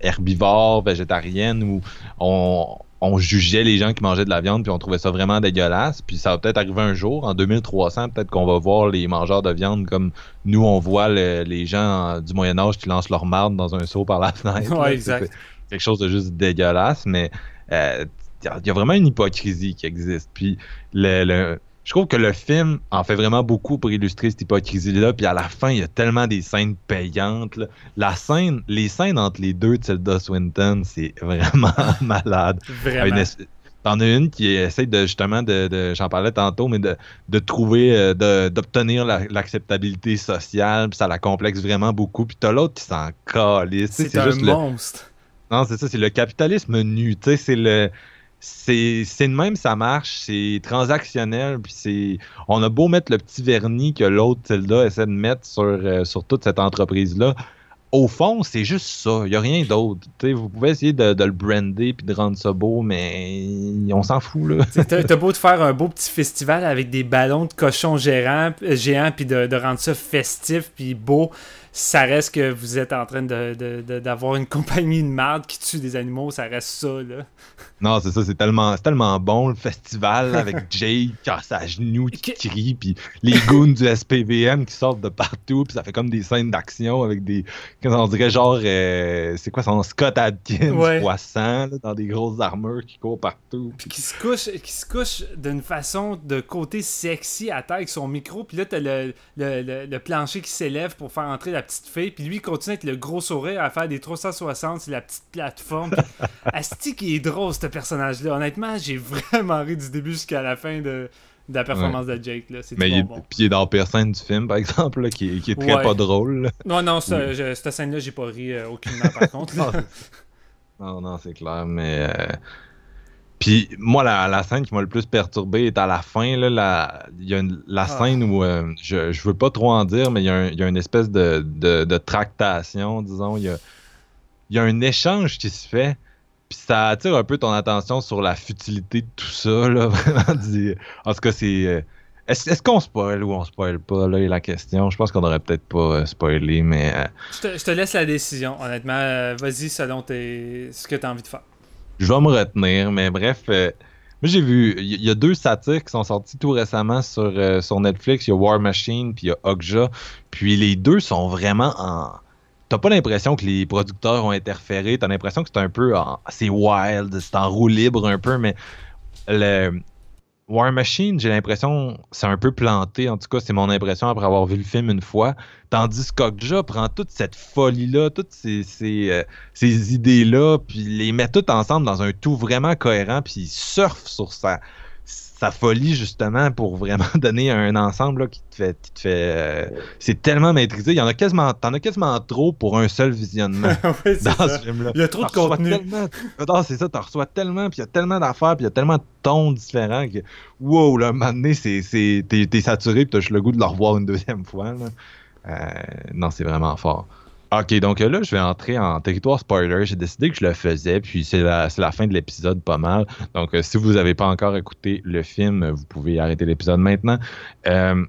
herbivore, végétarienne, où on, on jugeait les gens qui mangeaient de la viande, puis on trouvait ça vraiment dégueulasse. Puis ça va peut-être arriver un jour, en 2300, peut-être qu'on va voir les mangeurs de viande comme nous, on voit le- les gens du Moyen-Âge qui lancent leur marde dans un seau par la fenêtre. Ouais, exact. Quelque chose de juste dégueulasse, mais euh, il y a- il y a vraiment une hypocrisie qui existe. Puis le, le- je trouve que le film en fait vraiment beaucoup pour illustrer cette hypocrisie-là. Puis à la fin, il y a tellement des scènes payantes. là. La scène, les scènes entre les deux Tilda Swinton, c'est vraiment malade. Vraiment. Une T'en as une qui essaie de justement de, de- j'en parlais tantôt, mais de, de trouver, euh, de- d'obtenir la- l'acceptabilité sociale, puis ça la complexe vraiment beaucoup. Puis t'as l'autre qui s'en calisse. C'est un juste le, monstre. non, c'est ça, c'est le capitalisme nu. Tu sais, c'est le. C'est de même, ça marche. C'est transactionnel. Puis c'est. On a beau mettre le petit vernis que l'autre Tilda essaie de mettre sur, euh, sur toute cette entreprise-là. Au fond, c'est juste ça. Il n'y a rien d'autre. Vous pouvez essayer de, le brander puis de rendre ça beau, mais on s'en fout, là. T'as beau te faire un beau petit festival avec des ballons de cochons gérants, euh, géants, puis de, de rendre ça festif, puis beau, ça reste que vous êtes en train de- de- de- d'avoir une compagnie de marde qui tue des animaux, ça reste ça, là. Non, c'est ça, c'est tellement, tellement bon le festival avec Jay qui casse à genoux, qui crie, puis les goons du SPVM qui sortent de partout, puis ça fait comme des scènes d'action avec des, on dirait genre, euh, c'est quoi son Scott Adkins Ouais. poisson, là, dans des grosses armures qui courent partout. Puis qui se couche, qui se couche d'une façon de côté sexy à terre avec son micro, puis là t'as le, le, le- le plancher qui s'élève pour faire entrer la petite fille, puis lui il continue avec le gros sourire à faire des 360 sur la petite plateforme. Asti qui est drôle ce personnage-là. Honnêtement, j'ai vraiment ri du début jusqu'à la fin de, de la performance de Jake. Là. C'est Mais il, bon. puis il est dans scène du film, par exemple, là, qui, est- qui est très Ouais. pas drôle. là. Non, non, ça, je- cette scène-là, j'ai pas ri euh, aucunement par contre. Non, non, c'est clair, mais. euh, Puis moi, la, la scène qui m'a le plus perturbé est à la fin. Là, la, il y a une- la Ah. scène où euh, je, je veux pas trop en dire, mais il y a, un- il y a une espèce de, de, de tractation, disons. Il y a, il y a un échange qui se fait. Puis ça attire un peu ton attention sur la futilité de tout ça. Là, vraiment. En tout cas, c'est. euh, Est-ce est-ce qu'on spoil ou on spoil pas? Là, est la question. Je pense qu'on aurait peut-être pas euh, spoilé, mais. euh, je, te, je te laisse la décision, honnêtement. Euh, Vas-y selon tes... ce que tu as envie de faire. Je vais me retenir, mais bref. euh, moi, j'ai vu, il y, a deux satires qui sont sortis tout récemment sur, euh, sur Netflix. Il y a War Machine, puis il y a Okja. Puis les deux sont vraiment en. T'as pas l'impression que les producteurs ont interféré. T'as l'impression que c'est un peu. en- C'est wild, c'est en roue libre un peu, mais le. War Machine, j'ai l'impression, c'est un peu planté. En tout cas, c'est mon impression après avoir vu le film une fois. Tandis qu'Okja prend toute cette folie-là, toutes ces, ces, euh, idées-là, puis les met toutes ensemble dans un tout vraiment cohérent, puis il surfe sur sa, sa folie, justement, pour vraiment donner un ensemble là, qui te fait. Qui te fait euh, c'est tellement maîtrisé. Il y en a quasiment, t'en as quasiment trop pour un seul visionnement oui, dans ça. ce film-là. Il y a trop de contenu. C'est ça, t'en reçois tellement, puis il y a tellement d'affaires, puis il y a tellement de tons différents que, wow, là, un moment donné, c'est, c'est, t'es, t'es saturé, puis t'as le goût de le revoir une deuxième fois. Là. Euh, non, c'est vraiment fort. Ok, donc euh, là, je vais entrer en territoire spoiler. J'ai décidé que je le faisais, puis c'est la, fin de l'épisode pas mal. Donc, euh, si vous n'avez pas encore écouté le film, vous pouvez arrêter l'épisode maintenant. Euh,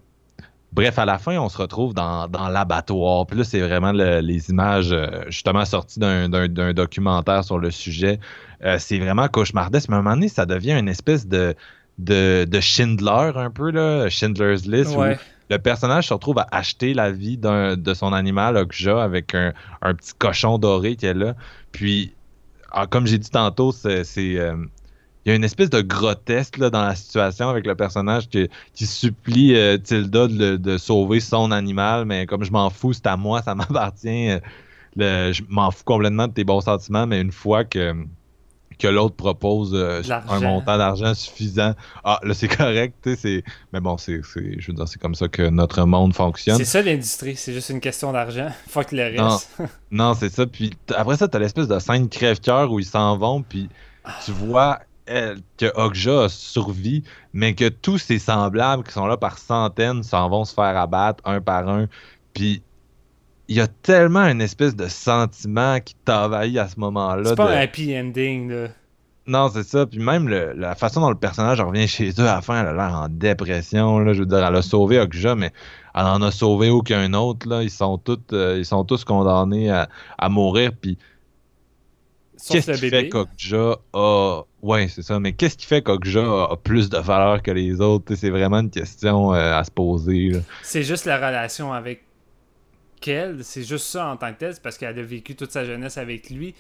Bref, à la fin, on se retrouve dans, l'abattoir. Puis là, c'est vraiment le- les images euh, justement sorties d'un, documentaire sur le sujet. Euh, c'est vraiment cauchemardesque. Mais à un moment donné, ça devient une espèce de, de, de Schindler un peu, là, Schindler's List. Le personnage se retrouve à acheter la vie de son animal, Okja, avec un, petit cochon doré qui est là. Puis, ah, comme j'ai dit tantôt, c'est... euh, il y a une espèce de grotesque là, dans la situation avec le personnage qui, supplie euh, Tilda de, sauver son animal, mais comme je m'en fous, c'est à moi, ça m'appartient. je m'en fous complètement de tes bons sentiments, mais une fois que, que l'autre propose euh, un montant d'argent suffisant, ah là c'est correct, tu sais, c'est. Mais bon, c'est, c'est- je veux dire, c'est comme ça que notre monde fonctionne. C'est ça l'industrie, c'est juste une question d'argent. Fuck le reste. Non, c'est ça. Puis après ça, t'as l'espèce de scène crève-cœur où ils s'en vont, puis tu vois elle, que Okja a survie, mais que tous ses semblables qui sont là par centaines s'en vont se faire abattre un par un. Puis il y a tellement une espèce de sentiment qui t'envahit à ce moment-là. c'est pas de- un happy ending, là. Non, c'est ça. Puis même le- la façon dont le personnage revient chez eux à la fin, elle a l'air en dépression. Là. Je veux dire, elle a sauvé Okja, mais elle en a sauvé aucun autre. Là. Ils, sont tous, euh, ils sont tous condamnés à, à mourir. Puis qu'est-ce qui fait qu'Okja a. Ouais, c'est ça. Mais qu'est-ce qui fait qu'Okja a, plus de valeur que les autres? C'est vraiment une question euh, à se poser. C'est juste la relation avec qu'elle. C'est juste ça en tant que tel. C'est parce qu'elle a vécu toute sa jeunesse avec lui.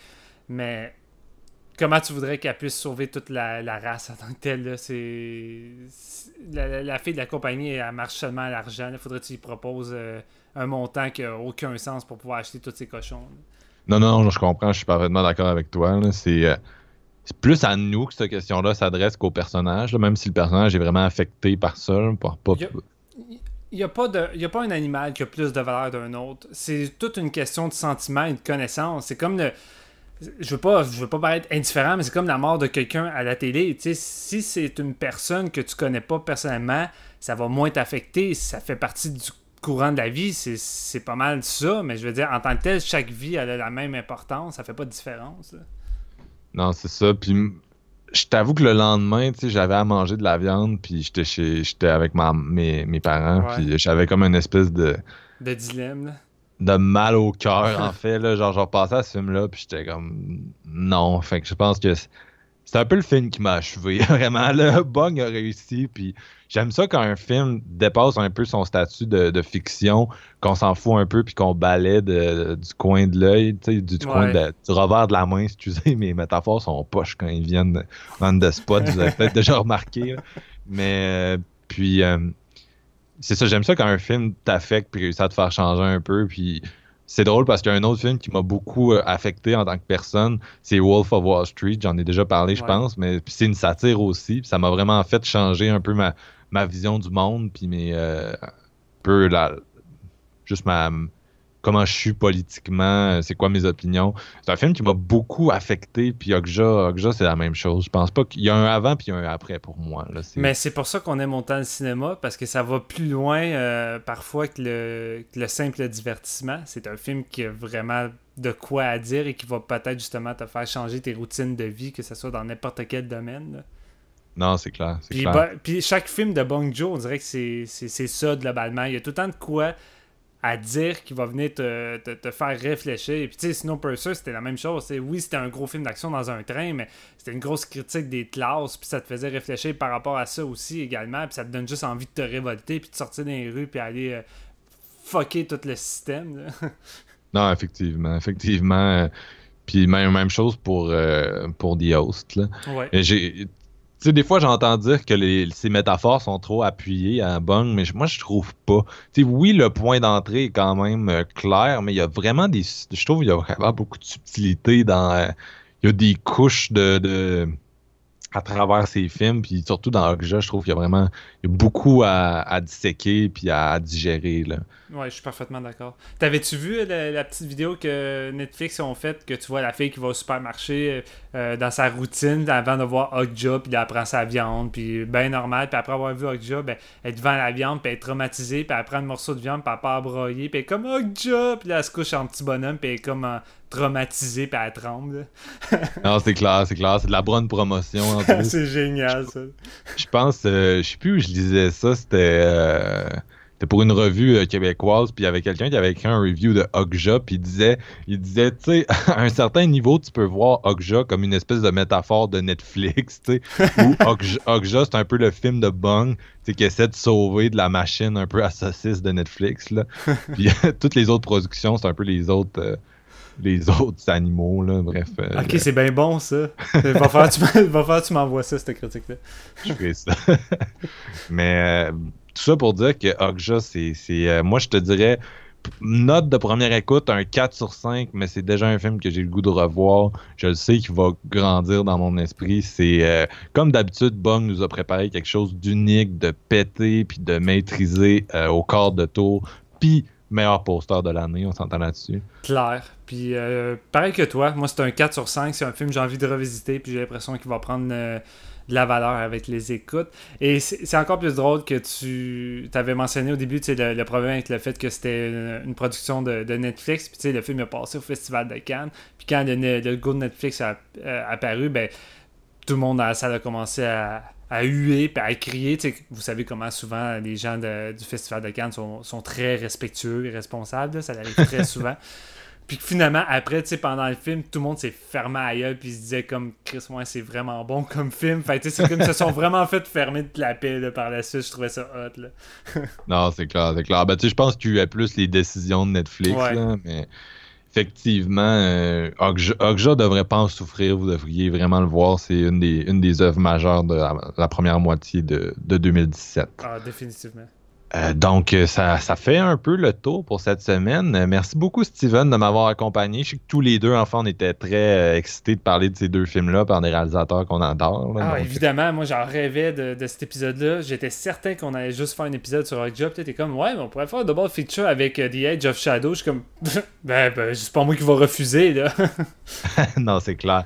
Mais comment tu voudrais qu'elle puisse sauver toute la, la race en tant que telle? C'est... La, fille de la compagnie, elle marche seulement à l'argent. Il faudrait que tu lui proposes euh, un montant qui n'a aucun sens pour pouvoir acheter tous ces cochons. là. Non, non, je comprends. Je suis parfaitement d'accord avec toi. C'est. euh, c'est plus à nous que cette question-là s'adresse qu'au personnage, là, même si le personnage est vraiment affecté par ça. pas-. Il n'y a, pas de- a pas un animal qui a plus de valeur d'un autre. C'est toute une question de sentiment et de connaissance. C'est comme le. Je veux pas, je veux pas paraître indifférent, mais c'est comme la mort de quelqu'un à la télé. Si c'est une personne que tu connais pas personnellement, ça va moins t'affecter. Ça fait partie du courant de la vie. C'est- pas mal ça. Mais je veux dire, en tant que tel, chaque vie elle a la même importance. Ça fait pas de différence. Non, c'est ça. Puis je t'avoue que le lendemain, tu sais, j'avais à manger de la viande, puis j'étais chez, j'étais avec ma, mes, mes parents, Ouais. puis j'avais comme une espèce de, De dilemme. là. de mal au cœur, en fait. Là. Genre, je repassais à ce film-là, puis j'étais comme non. Fait que je pense que c'est un peu le film qui m'a achevé. Vraiment, le Bong a réussi, puis j'aime ça quand un film dépasse un peu son statut de, de fiction, qu'on s'en fout un peu, puis qu'on balaie de- du coin de l'œil, tu sais, du, du coin de- du revers de la main, excusez, mes métaphores sont poches quand ils viennent on the spot, vous avez peut-être déjà remarqué. là. Mais, euh, puis, euh, c'est ça, j'aime ça quand un film t'affecte puis réussit à te faire changer un peu. Puis c'est drôle parce qu'il y a un autre film qui m'a beaucoup euh, affecté en tant que personne, c'est Wolf of Wall Street. J'en ai déjà parlé, je Ouais. pense, mais c'est une satire aussi. Ça m'a vraiment fait changer un peu ma, ma vision du monde, puis mes, euh, un peu la, juste ma comment je suis politiquement, euh, c'est quoi mes opinions. C'est un film qui m'a beaucoup affecté, puis Okja, Okja c'est la même chose. Je pense pas qu'il y a un avant puis il y a un après pour moi. Là. Mais c'est pour ça qu'on aime autant le cinéma, parce que ça va plus loin euh, parfois que le, que le simple divertissement. C'est un film qui a vraiment de quoi à dire et qui va peut-être justement te faire changer tes routines de vie, que ce soit dans n'importe quel domaine. là. Non, c'est clair. C'est Puis, clair. bah- puis chaque film de Bong Joon, on dirait que c'est c'est- c'est ça globalement. Il y a tout le temps de quoi à dire qui va venir te, te- te faire réfléchir. Et puis tu sais, Snowpiercer, c'était la même chose. Oui, c'était un gros film d'action dans un train, mais c'était une grosse critique des classes, puis ça te faisait réfléchir par rapport à ça aussi également, puis ça te donne juste envie de te révolter, puis de sortir dans les rues, puis aller euh, fucker tout le système. Non, effectivement, effectivement. Puis même, même chose pour, euh, pour The Host. Là. ouais. J'ai- Tu sais, des fois, j'entends dire que ces métaphores sont trop appuyées à Bong, mais moi, je trouve pas. Tu sais, oui, le point d'entrée est quand même euh, clair, mais il y a vraiment des. Je trouve qu'il y a vraiment beaucoup de subtilité dans. euh, il y a des couches de. à travers ces films, puis surtout dans Okja, je trouve qu'il y a vraiment beaucoup à, à disséquer puis à, digérer. Là. Ouais, je suis parfaitement d'accord. T'avais-tu vu la, la petite vidéo que Netflix ont faite que tu vois la fille qui va au supermarché euh, dans sa routine avant de voir Okja, puis elle prend sa viande, puis ben normal, puis après avoir vu Okja, ben, elle est devant la viande, puis elle est traumatisée, puis elle prend le morceau de viande, puis elle part broyer, puis elle est comme Okja, puis là elle se couche en petit bonhomme, puis elle est comme euh, traumatisée, puis elle tremble. Non, c'est clair, c'est clair, c'est de la bonne promotion. C'est génial ça. Je pense, euh, je sais plus où je lisais ça, c'était euh, c'était pour une revue euh, québécoise, puis il y avait quelqu'un qui avait écrit un review de Okja, puis il disait, il disait, tu sais, à un certain niveau, tu peux voir Okja comme une espèce de métaphore de Netflix, tu sais, où Okja, c'est un peu le film de Bong, tu sais, qui essaie de sauver de la machine un peu à saucisse de Netflix, là. Puis toutes les autres productions, c'est un peu les autres... euh, les autres animaux, là, bref. euh, Ok, c'est bien bon ça. va falloir que tu tu m'envoies ça, cette critique-là. je ferai ça. Mais euh, tout ça pour dire que Okja, c'est. euh, moi, je te dirais, note de première écoute, un 4 sur 5, mais c'est déjà un film que j'ai le goût de revoir. Je le sais qu'il va grandir dans mon esprit. C'est euh, comme d'habitude, Bong nous a préparé quelque chose d'unique, de pété, puis de maîtrisé euh, au quart de tour. Puis meilleur poster de l'année, on s'entend là-dessus. Claire. Puis, euh, pareil que toi, moi, c'est un 4 sur 5. C'est un film que j'ai envie de revisiter. Puis, j'ai l'impression qu'il va prendre euh, de la valeur avec les écoutes. Et c'est encore plus drôle que tu avais mentionné au début, le, le problème avec le fait que c'était une, production de, Netflix. Puis, le film est passé au Festival de Cannes. Puis, quand le, le logo de Netflix a, apparu, ben tout le monde dans la salle a commencé à, à huer puis à crier. vous savez comment souvent les gens du Festival de Cannes sont, sont très respectueux et responsables. ça arrive très souvent. Puis finalement, après, tu sais, pendant le film, tout le monde s'est fermé à gueule, puis se disait comme Chris, moi, c'est vraiment bon comme film. Fait tu sais, c'est comme ils se sont vraiment fait fermer de la paix là, par la suite. Je trouvais ça hot. Là. non, c'est clair, c'est clair. Ben, tu sais, je pense qu'il y a plus les décisions de Netflix, là, mais effectivement, euh, Okja, devrait pas en souffrir. Vous devriez vraiment le voir. C'est une des, une des œuvres majeures de la, première moitié de, de 2017. Ah, définitivement. Euh, donc, euh, ça, fait un peu le tour pour cette semaine. Euh, merci beaucoup, Steven, de m'avoir accompagné. Je sais que tous les deux, enfants, on était très excités de parler de ces deux films-là par des réalisateurs qu'on adore. ah, évidemment. Moi, j'en rêvais de, cet épisode-là. J'étais certain qu'on allait juste faire un épisode sur Rock Job. T'étais comme, ouais, mais on pourrait faire un double feature avec The Age of Shadow. Je suis comme, ben, ben c'est pas moi qui va refuser, là. non, c'est clair.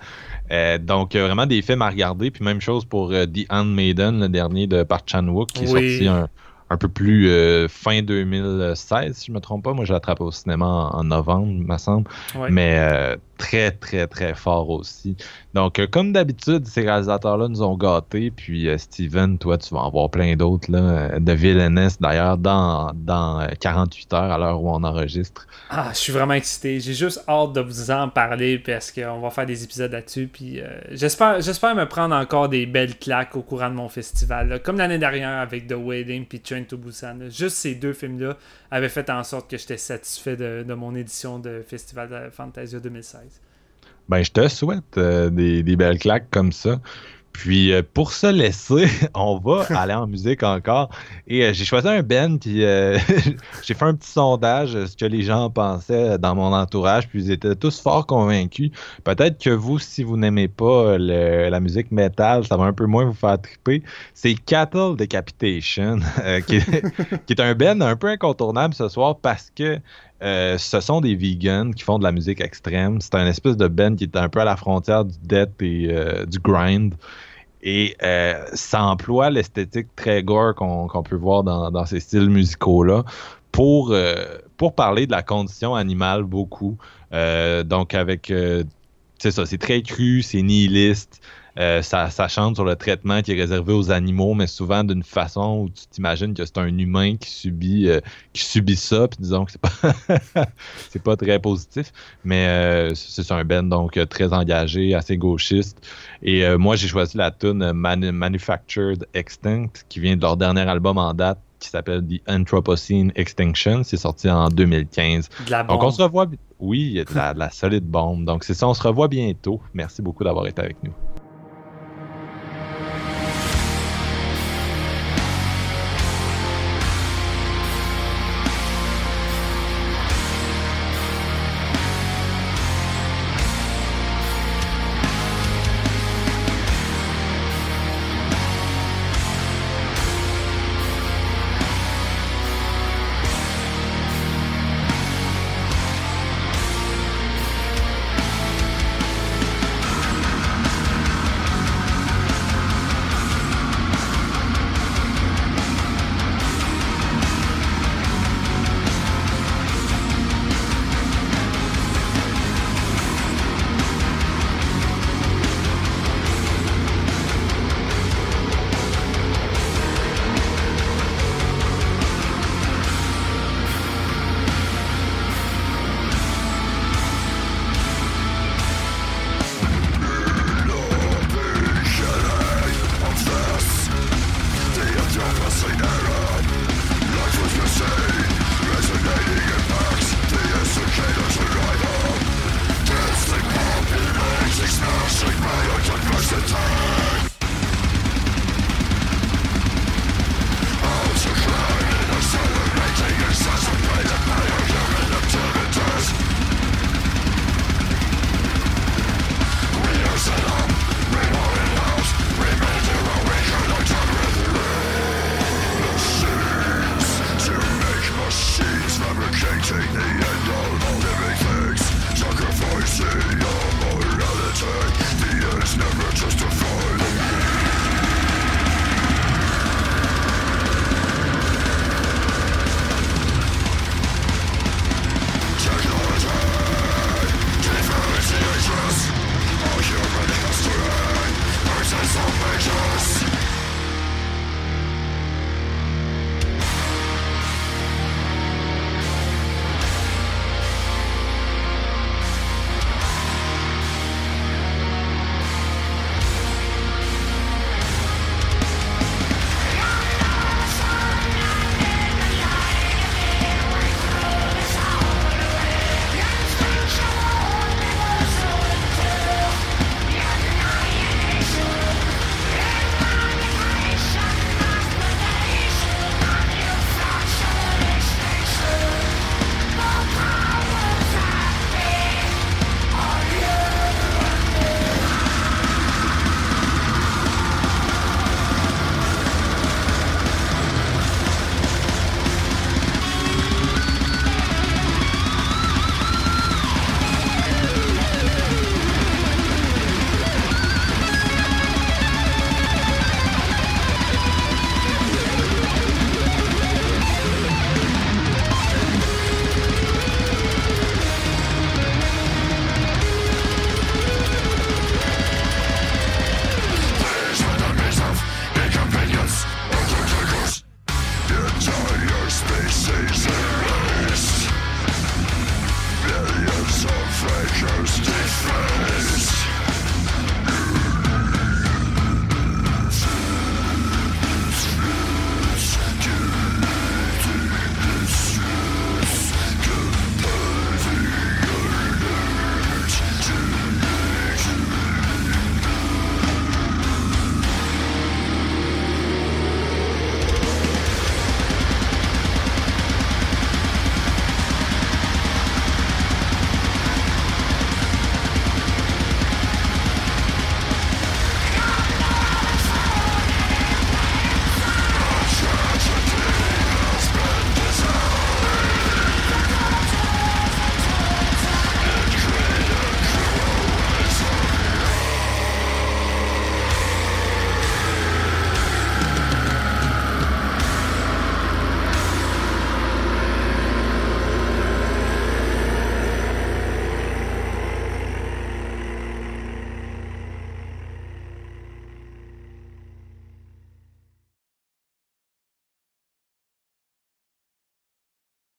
donc, vraiment des films à regarder. Puis même chose pour The Handmaiden, le dernier de Park Chan-wook, qui est sorti un un peu plus euh, fin 2016, si je me trompe pas. Moi, j'ai attrapé au cinéma en, novembre, me semble. Mais euh, très, très, très fort aussi. Donc, euh, comme d'habitude, ces réalisateurs-là nous ont gâtés. Puis, Steven, toi, tu vas en voir plein d'autres, là, de villainess, d'ailleurs, dans, dans 48 heures à l'heure où on enregistre. Ah, je suis vraiment excité. J'ai juste hâte de vous en parler parce qu'on va faire des épisodes là-dessus. Puis, j'espère, j'espère me prendre encore des belles claques au courant de mon festival. Comme l'année dernière avec The Wedding puis to Busan. Juste ces deux films-là avaient fait en sorte que j'étais satisfait de, mon édition de Festival de Fantasia 2016. Ben, je te souhaite euh, des, des, belles claques comme ça. Puis euh, pour se laisser, on va aller en musique encore. Et euh, j'ai choisi un band, puis j'ai fait un petit sondage, ce que les gens pensaient dans mon entourage, puis ils étaient tous fort convaincus. Peut-être que vous, si vous n'aimez pas la musique metal, ça va un peu moins vous faire triper. C'est Cattle Decapitation, qui, est, qui, est, un band un peu incontournable ce soir parce que ce sont des vegans qui font de la musique extrême. C'est un espèce de band qui est un peu à la frontière du death et du grind. Et euh, ça emploie l'esthétique très gore qu'on peut voir dans, ces styles musicaux-là pour, euh, pour parler de la condition animale beaucoup. Euh, donc avec, c'est ça, c'est très cru, c'est nihiliste. Euh, ça, chante sur le traitement qui est réservé aux animaux, mais souvent d'une façon où tu t'imagines que c'est un humain qui subit, euh, qui subit ça, puis disons que c'est pas, c'est pas très positif. Mais euh, c'est un band donc très engagé, assez gauchiste. Et moi, j'ai choisi la tune Manufactured Extinct, qui vient de leur dernier album en date, qui s'appelle The Anthropocene Extinction. C'est sorti en 2015. Donc on se revoit. Oui, il y a de la solide bombe. Donc c'est ça, on se revoit bientôt. Merci beaucoup d'avoir été avec nous.